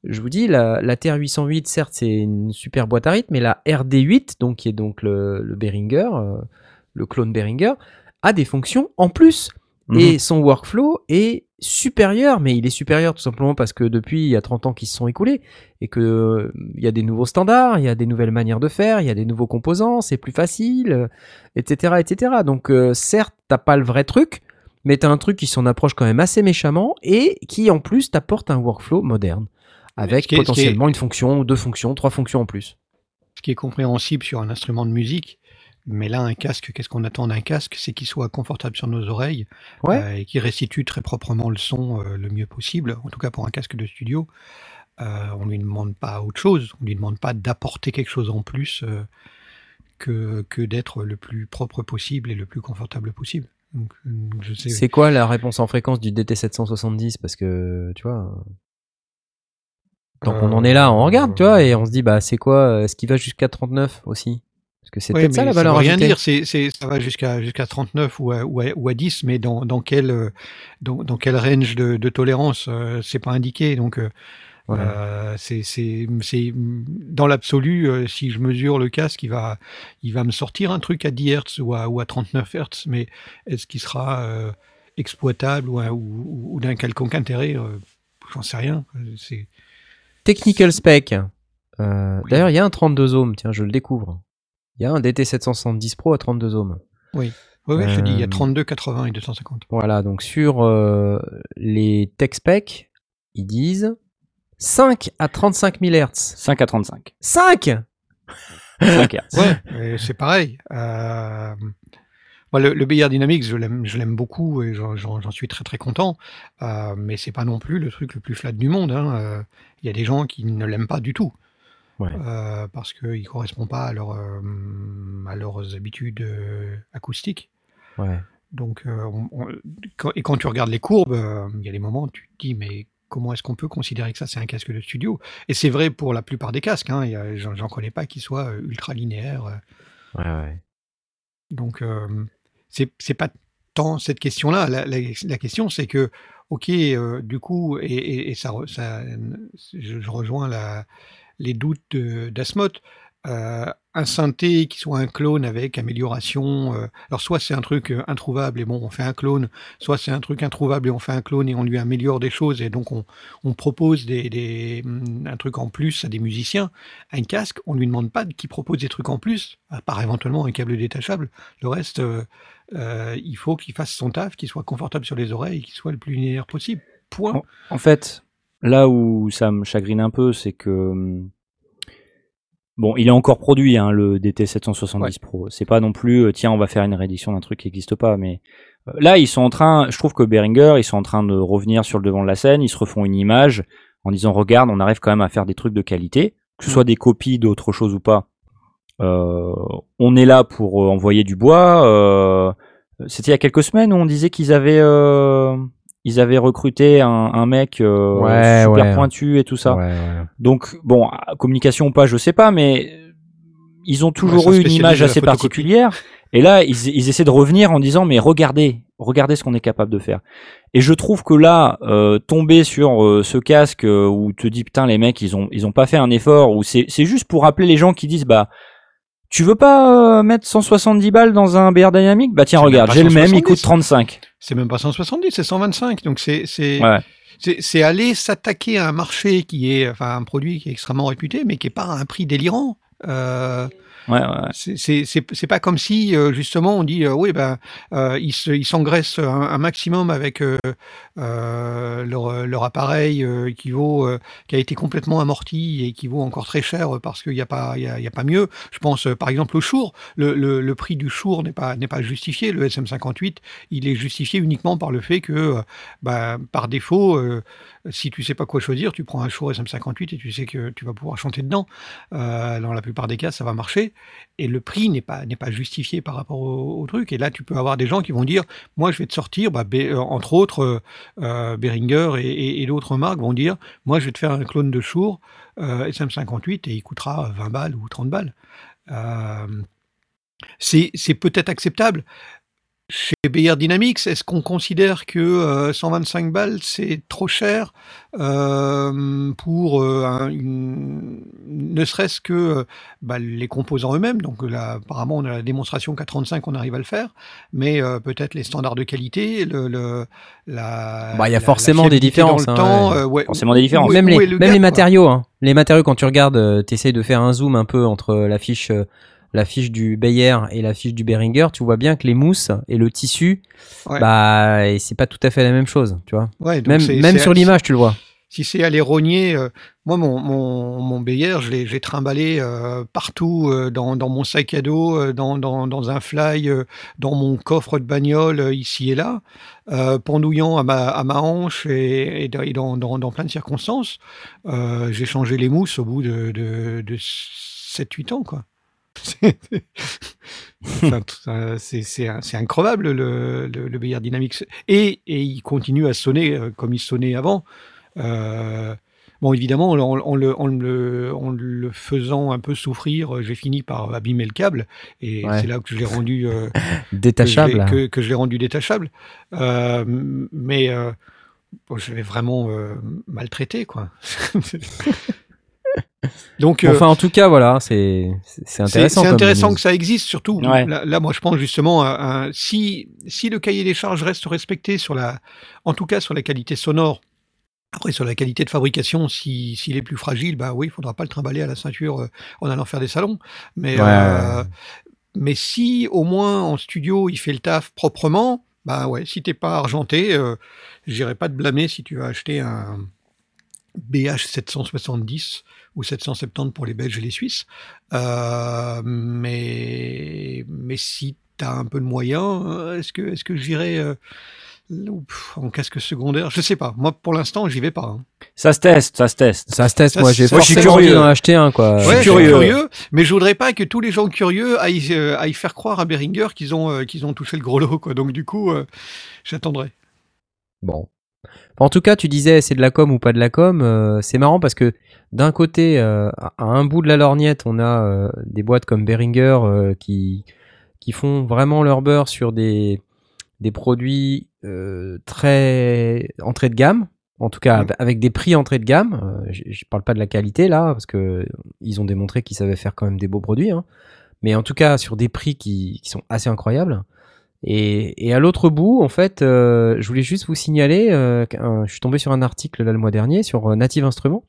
je vous dis, la, la TR-808, certes, c'est une super boîte à rythme, mais la RD8, donc, qui est donc le, le Behringer, euh, le clone Behringer, a des fonctions en plus. Mhm. Et son workflow est supérieur, mais il est supérieur tout simplement parce que depuis, il y a 30 ans qui se sont écoulés et que euh, il y a des nouveaux standards, il y a des nouvelles manières de faire, il y a des nouveaux composants, c'est plus facile, euh, etc., etc. Donc, euh, certes, t'as pas le vrai truc, mais t'as un truc qui s'en approche quand même assez méchamment et qui en plus t'apporte un workflow moderne avec est- est- potentiellement une fonction, deux fonctions, trois fonctions en plus. ce qui est compréhensible sur un instrument de musique. Mais là, un casque, qu'est-ce qu'on attend d'un casque? C'est qu'il soit confortable sur nos oreilles Ouais. euh, et qu'il restitue très proprement le son euh, le mieux possible. En tout cas, pour un casque de studio, euh, on lui demande pas autre chose. On lui demande pas d'apporter quelque chose en plus que, que d'être le plus propre possible et le plus confortable possible. C'est quoi la réponse en fréquence du DT770 Parce que, tu vois, tant qu'on en est là, on regarde, tu vois, et on se dit, bah, c'est quoi Est-ce qu'il va jusqu'à 39 aussi? Parce que c'est peut-être ça la valeur veut rien dire. C'est, ça va jusqu'à jusqu'à 39 ou à, ou, à, ou à 10, mais dans, dans quel euh, dans, dans quel range de, de tolérance euh, C'est pas indiqué. Donc euh, euh, c'est dans l'absolu. euh, si je mesure le casque, il va il va me sortir un truc à 10 Hz ou à, ou à 39 Hz, mais est-ce qu'il sera euh, exploitable ou, ou, ou d'un quelconque intérêt? Euh, J'en sais rien. C'est Technical spec. Euh, Oui. D'ailleurs, il y a un 32 ohms, tiens, je le découvre. Il y a un DT770 Pro à 32 ohms. ouais, ouais, je te dis, il y a Euh, 32, 80 et 250. Voilà, donc sur euh, les tech specs, ils disent 5 à 35 000 Hz. 5 à 35. 5 5 Hz. Ouais, c'est pareil. Moi, le, le Bayer Dynamics, je l'aime, je l'aime beaucoup et j'en, suis très très content. Euh, mais c'est pas non plus le truc le plus flat du monde. hein. Euh, Il y a des gens qui ne l'aiment pas du tout Ouais. euh, parce qu'il ne correspond pas à, leur, euh, à leurs habitudes acoustiques. Ouais. Donc, on- on- quand- et quand tu regardes les courbes, il y a des moments où tu te dis, mais comment est-ce qu'on peut considérer que ça c'est un casque de studio? Et c'est vrai pour la plupart des casques. Hein, il a- j'en, j'en connais pas qui soient ultra linéaires. Ouais, ouais. donc, euh, c'est c'est pas tant cette question-là. La, question, c'est que, ok, euh, du coup, et, et- ça, je, rejoins les doutes d'Asmoth. euh, un synthé qui soit un clone avec amélioration. euh, alors, soit c'est un truc euh, introuvable et bon, on fait un clone, soit c'est un truc introuvable et on fait un clone et on lui améliore des choses et donc on, on propose des, des- hum, un truc en plus à des musiciens. Un casque, on lui demande pas qu'il propose des trucs en plus, à part éventuellement un câble détachable. Le reste, euh, euh, il faut qu'il fasse son taf, qu'il soit confortable sur les oreilles, qu'il soit le plus linéaire possible. Point. En- fait, là où ça me chagrine un peu, c'est que hum, bon, il est encore produit hein, le DT770 Ouais. Pro. C'est pas non plus euh, tiens, on va faire une réédition d'un truc qui n'existe pas, mais euh, là ils sont en train, je trouve que Behringer, ils sont en train de revenir sur le devant de la scène, ils se refont une image en disant regarde, on arrive quand même à faire des trucs de qualité. que ce soit des copies d'autres choses ou pas, euh, on est là pour envoyer du bois. euh, C'était il y a quelques semaines où on disait qu'ils avaient, euh, ils avaient recruté un, un mec euh, Ouais, super ouais. pointu et tout ça. Ouais, ouais. Donc bon, communication ou pas, je sais pas, mais ils ont toujours eu une image assez particulière. Et là, ils, ils essaient de revenir en disant mais regardez, regardez ce qu'on est capable de faire. Et je trouve que là, euh, tomber sur euh, ce casque euh, où tu te dis putain les mecs ils ont ils ont pas fait un effort ou c'est c'est juste pour rappeler les gens qui disent bah tu veux pas euh, mettre 170 balles dans un BR Dynamic? Bah tiens regarde, j'ai le même, il 170. coûte 35. C'est même pas 170, c'est 125. Donc c'est c'est Ouais. aller s'attaquer à un marché qui est enfin un produit qui est extrêmement réputé, mais qui est pas à un prix délirant. Euh, Ouais, ouais, c'est pas comme si euh, justement on dit euh, oui ben euh, ils se- ils s'engraissent un, maximum avec leur appareil qui vaut qui a été complètement amorti et qui vaut encore très cher parce qu'il n'y a pas y a, pas mieux. Je pense par exemple au Shure. Le, le, prix du Shure n'est pas pas justifié. Le SM58 il est justifié uniquement par le fait que bah, par défaut si tu sais pas quoi choisir, tu prends un Shure SM58 et tu sais que tu vas pouvoir chanter dedans. Dans la plupart des cas, ça va marcher. Et le prix n'est pas, n'est pas justifié par rapport au, truc. Et là, tu peux avoir des gens qui vont dire, moi, je vais te sortir, bah, euh, entre autres, euh, euh, Behringer et, d'autres marques vont dire, moi, je vais te faire un clone de Shure euh, SM58 et il coûtera 20 balles ou 30 balles. Euh, c'est peut-être acceptable. Chez BR Dynamics, est-ce qu'on considère que euh, 125 balles, c'est trop cher euh, pour euh, un- une- ne serait-ce que euh, bah, les composants eux-mêmes? Donc là, apparemment, on a la démonstration qu'à 35, on arrive à le faire, mais euh, peut-être les standards de qualité, le, le- la, Bah, il y a la- la forcément des dans différences, le hein, temps, ouais. euh, ouais. Forcément des différences. Même les, est le même gap, les quoi matériaux, hein. les matériaux quand tu regardes, tu essayes de faire un zoom un peu entre la fiche, euh, la fiche du Bayer et la fiche du Behringer, tu vois bien que les mousses et le tissu, Ouais. bah c'est pas tout à fait la même chose, tu vois. Ouais, Même, sur l'image, tu le vois. si c'est aller rogner, euh, moi mon, mon, mon Bayer, je l'ai trimballé euh, partout euh, dans, dans mon sac à dos, dans, dans, dans un fly, dans mon coffre de bagnole, ici et là, pendouillant à ma, à ma hanche et, et dans, plein de circonstances. J'ai changé les mousses au bout de, de, de 7-8 ans. quoi. C'est incroyable le, le, le Bayer Dynamics. Et, et il continue à sonner euh, comme il sonnait avant. Euh, bon, évidemment, en, en le, en, le, en le faisant un peu souffrir, euh, j'ai fini par abîmer le câble. Et Ouais. c'est là que je l'ai rendu, euh, Détachable. que, que je l'ai rendu détachable. Euh, mais bon, je l'ai vraiment maltraité, quoi. Donc, Bon, euh, enfin, en tout cas, voilà, c'est intéressant. c'est intéressant que ça existe, surtout. Ouais. Là, là, moi, je pense justement, à si, si le cahier des charges reste respecté sur la, en tout cas sur la qualité sonore, après sur la qualité de fabrication, si- s'il est plus fragile, bah oui, il faudra pas le trimballer à la ceinture euh, en allant faire des salons. Mais, Ouais, euh, mais si au moins en studio il fait le taf proprement, bah ouais, si t'es pas argenté, euh, j'irai pas te blâmer si tu vas acheter un BH 770 ou 770 pour les Belges et les Suisses. Euh, mais, mais si tu as un peu de moyens, euh, est-ce que, est que j'irai euh, en casque secondaire? Je sais pas. Moi, pour l'instant, j'y vais pas. hein. Ça se teste, ça se teste. Ça se teste, Ça, moi j'ai c'est- moi, je suis forcément envie curieux. d'en acheter un quoi. Ouais, je suis curieux. curieux, mais je voudrais pas que tous les gens curieux aillent, euh, aillent faire croire à Behringer qu'ils ont, euh, qu'ils ont touché le gros lot. Quoi. Donc du coup, euh, j'attendrai. Bon. En tout cas, tu disais c'est de la com ou pas de la com. euh, c'est marrant parce que d'un côté, euh, à un bout de la lorgnette, on a euh, des boîtes comme Behringer qui, qui font vraiment leur beurre sur des, des produits très entrée de gamme. En tout cas, Mm. avec des prix entrée de gamme. Je je parle pas de la qualité là, parce que ils ont démontré qu'ils savaient faire quand même des beaux produits. hein. Mais en tout cas, sur des prix qui, qui sont assez incroyables. Et, et à l'autre bout, en fait, euh, je voulais juste vous signaler, euh, je suis tombé sur un article là le mois dernier sur euh, Native Instruments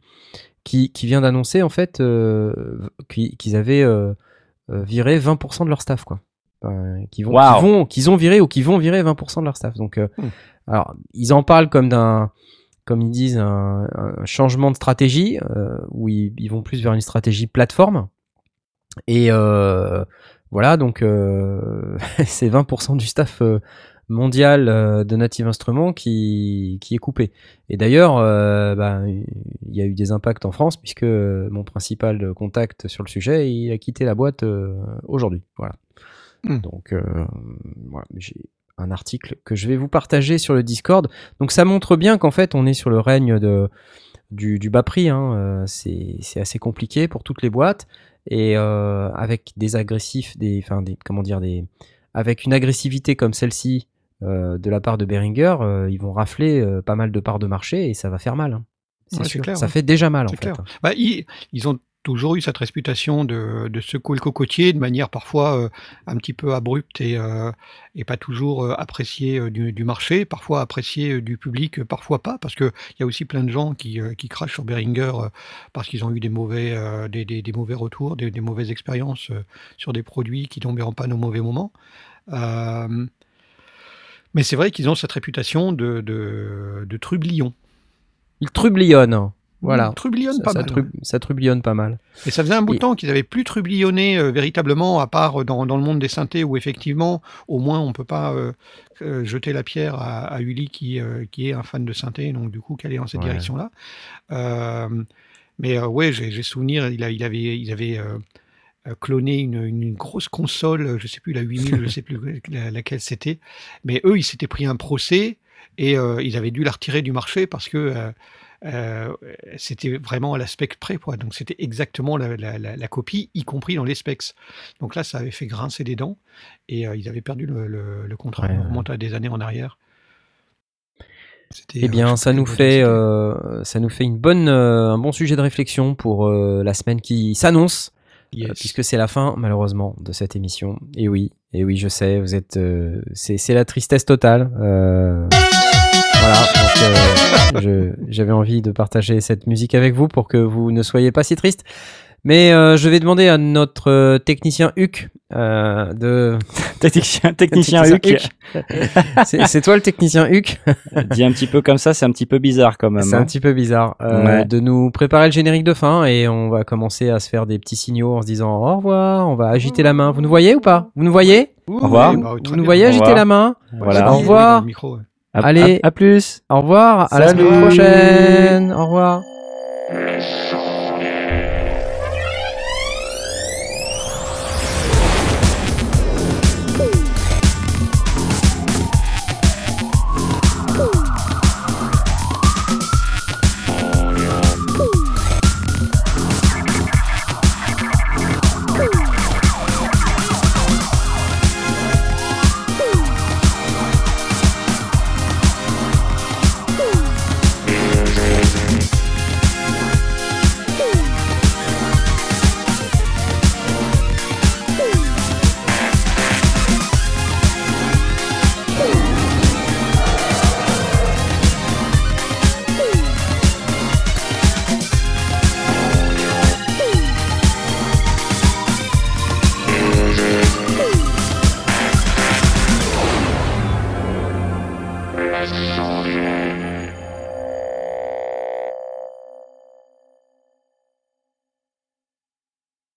qui, qui vient d'annoncer en fait qu'ils avaient viré 20% de leur staff, quoi. Euh, qui vont, Waouh. qui vont, qu'ils ont viré ou qui vont virer 20% de leur staff. Donc, euh, Hmm. alors, ils en parlent comme d'un, comme ils disent, un, un changement de stratégie euh, où ils, ils vont plus vers une stratégie plateforme. Et voilà, donc euh, c'est 20% du staff euh, mondial euh, de Native Instruments qui, qui est coupé. Et d'ailleurs, euh, bah, il y a eu des impacts en France puisque mon principal contact sur le sujet, il a quitté la boîte euh, aujourd'hui. Voilà. Hmm. Donc, euh, voilà, j'ai un article que je vais vous partager sur le Discord. Donc, ça montre bien qu'en fait, on est sur le règne de, du, du bas prix. hein. C'est c'est assez compliqué pour toutes les boîtes. Et euh, avec des agressifs, des, enfin, des, comment dire, des, avec une agressivité comme celle-ci euh, de la part de Behringer, euh, ils vont rafler pas mal de parts de marché et ça va faire mal. hein. C'est Ouais, c'est sûr. clair, ça ouais. fait déjà mal en fait. clair. Bah, ils, ils ont toujours eu cette réputation de, de secouer le cocotier de manière parfois euh, un petit peu abrupte et, euh, pas toujours euh, appréciée du, marché, parfois appréciée du public, parfois pas, parce qu'il y a aussi plein de gens qui, crachent sur Behringer euh, parce qu'ils ont eu des mauvais, des, mauvais retours, des, mauvaises expériences sur des produits qui tombaient en panne au mauvais moment. Mais c'est vrai qu'ils ont cette réputation de, de, trublion. Il trublionnent. Voilà. Ça, pas ça mal. trub- ça trublionnne pas mal. Et ça faisait un bout de Et- temps qu'ils n'avaient plus trublionné euh, véritablement, à part dans, dans le monde des synthés, où effectivement, au moins, on ne peut pas euh, euh, jeter la pierre à, à Uli qui, euh, qui est un fan de synthé, donc du coup, qu'elle est dans cette Ouais. direction-là. Euh, mais euh, ouais, j'ai souvenir, il, a- il avait, il avait euh, euh, cloné une, une grosse console, je ne sais plus, la 8000, je ne sais plus la- laquelle c'était, mais eux, ils s'étaient pris un procès et euh, ils avaient dû la retirer du marché parce que euh, euh, c'était vraiment à la spec près, quoi. Donc c'était exactement la, la- la- la copie, y compris dans les specs. Donc là, ça avait fait grincer des dents et euh, ils avaient perdu le, le- le contrat. Ouais, On remonte à des années en arrière. Eh euh, bien, sais ça nous fait, euh, ça nous fait une bonne, euh, un bon sujet de réflexion pour euh, la semaine qui s'annonce, euh, Yes. puisque c'est la fin malheureusement de cette émission. Et oui, et oui, je sais, vous êtes, euh, c'est la tristesse totale. Voilà, donc, euh, je- j'avais envie de partager cette musique avec vous pour que vous ne soyez pas si triste. Mais euh, je vais demander à notre euh, technicien Huc euh, de. Technicien, technicien Technicien Huc. C'est c'est toi le technicien Huc? Dit un petit peu comme ça, c'est un petit peu bizarre quand même. C'est hein. un petit peu bizarre euh, Ouais. de nous préparer le générique de fin et on va commencer à se faire des petits signaux en se disant au revoir, on va agiter la main. Vous nous voyez ou pas? Vous nous voyez? Au revoir. bah, Vous nous voyez agiter la main? Voilà. Au revoir. Le micro, ouais. À- Allez. à- à plus. Au revoir, à la semaine prochaine. Au revoir.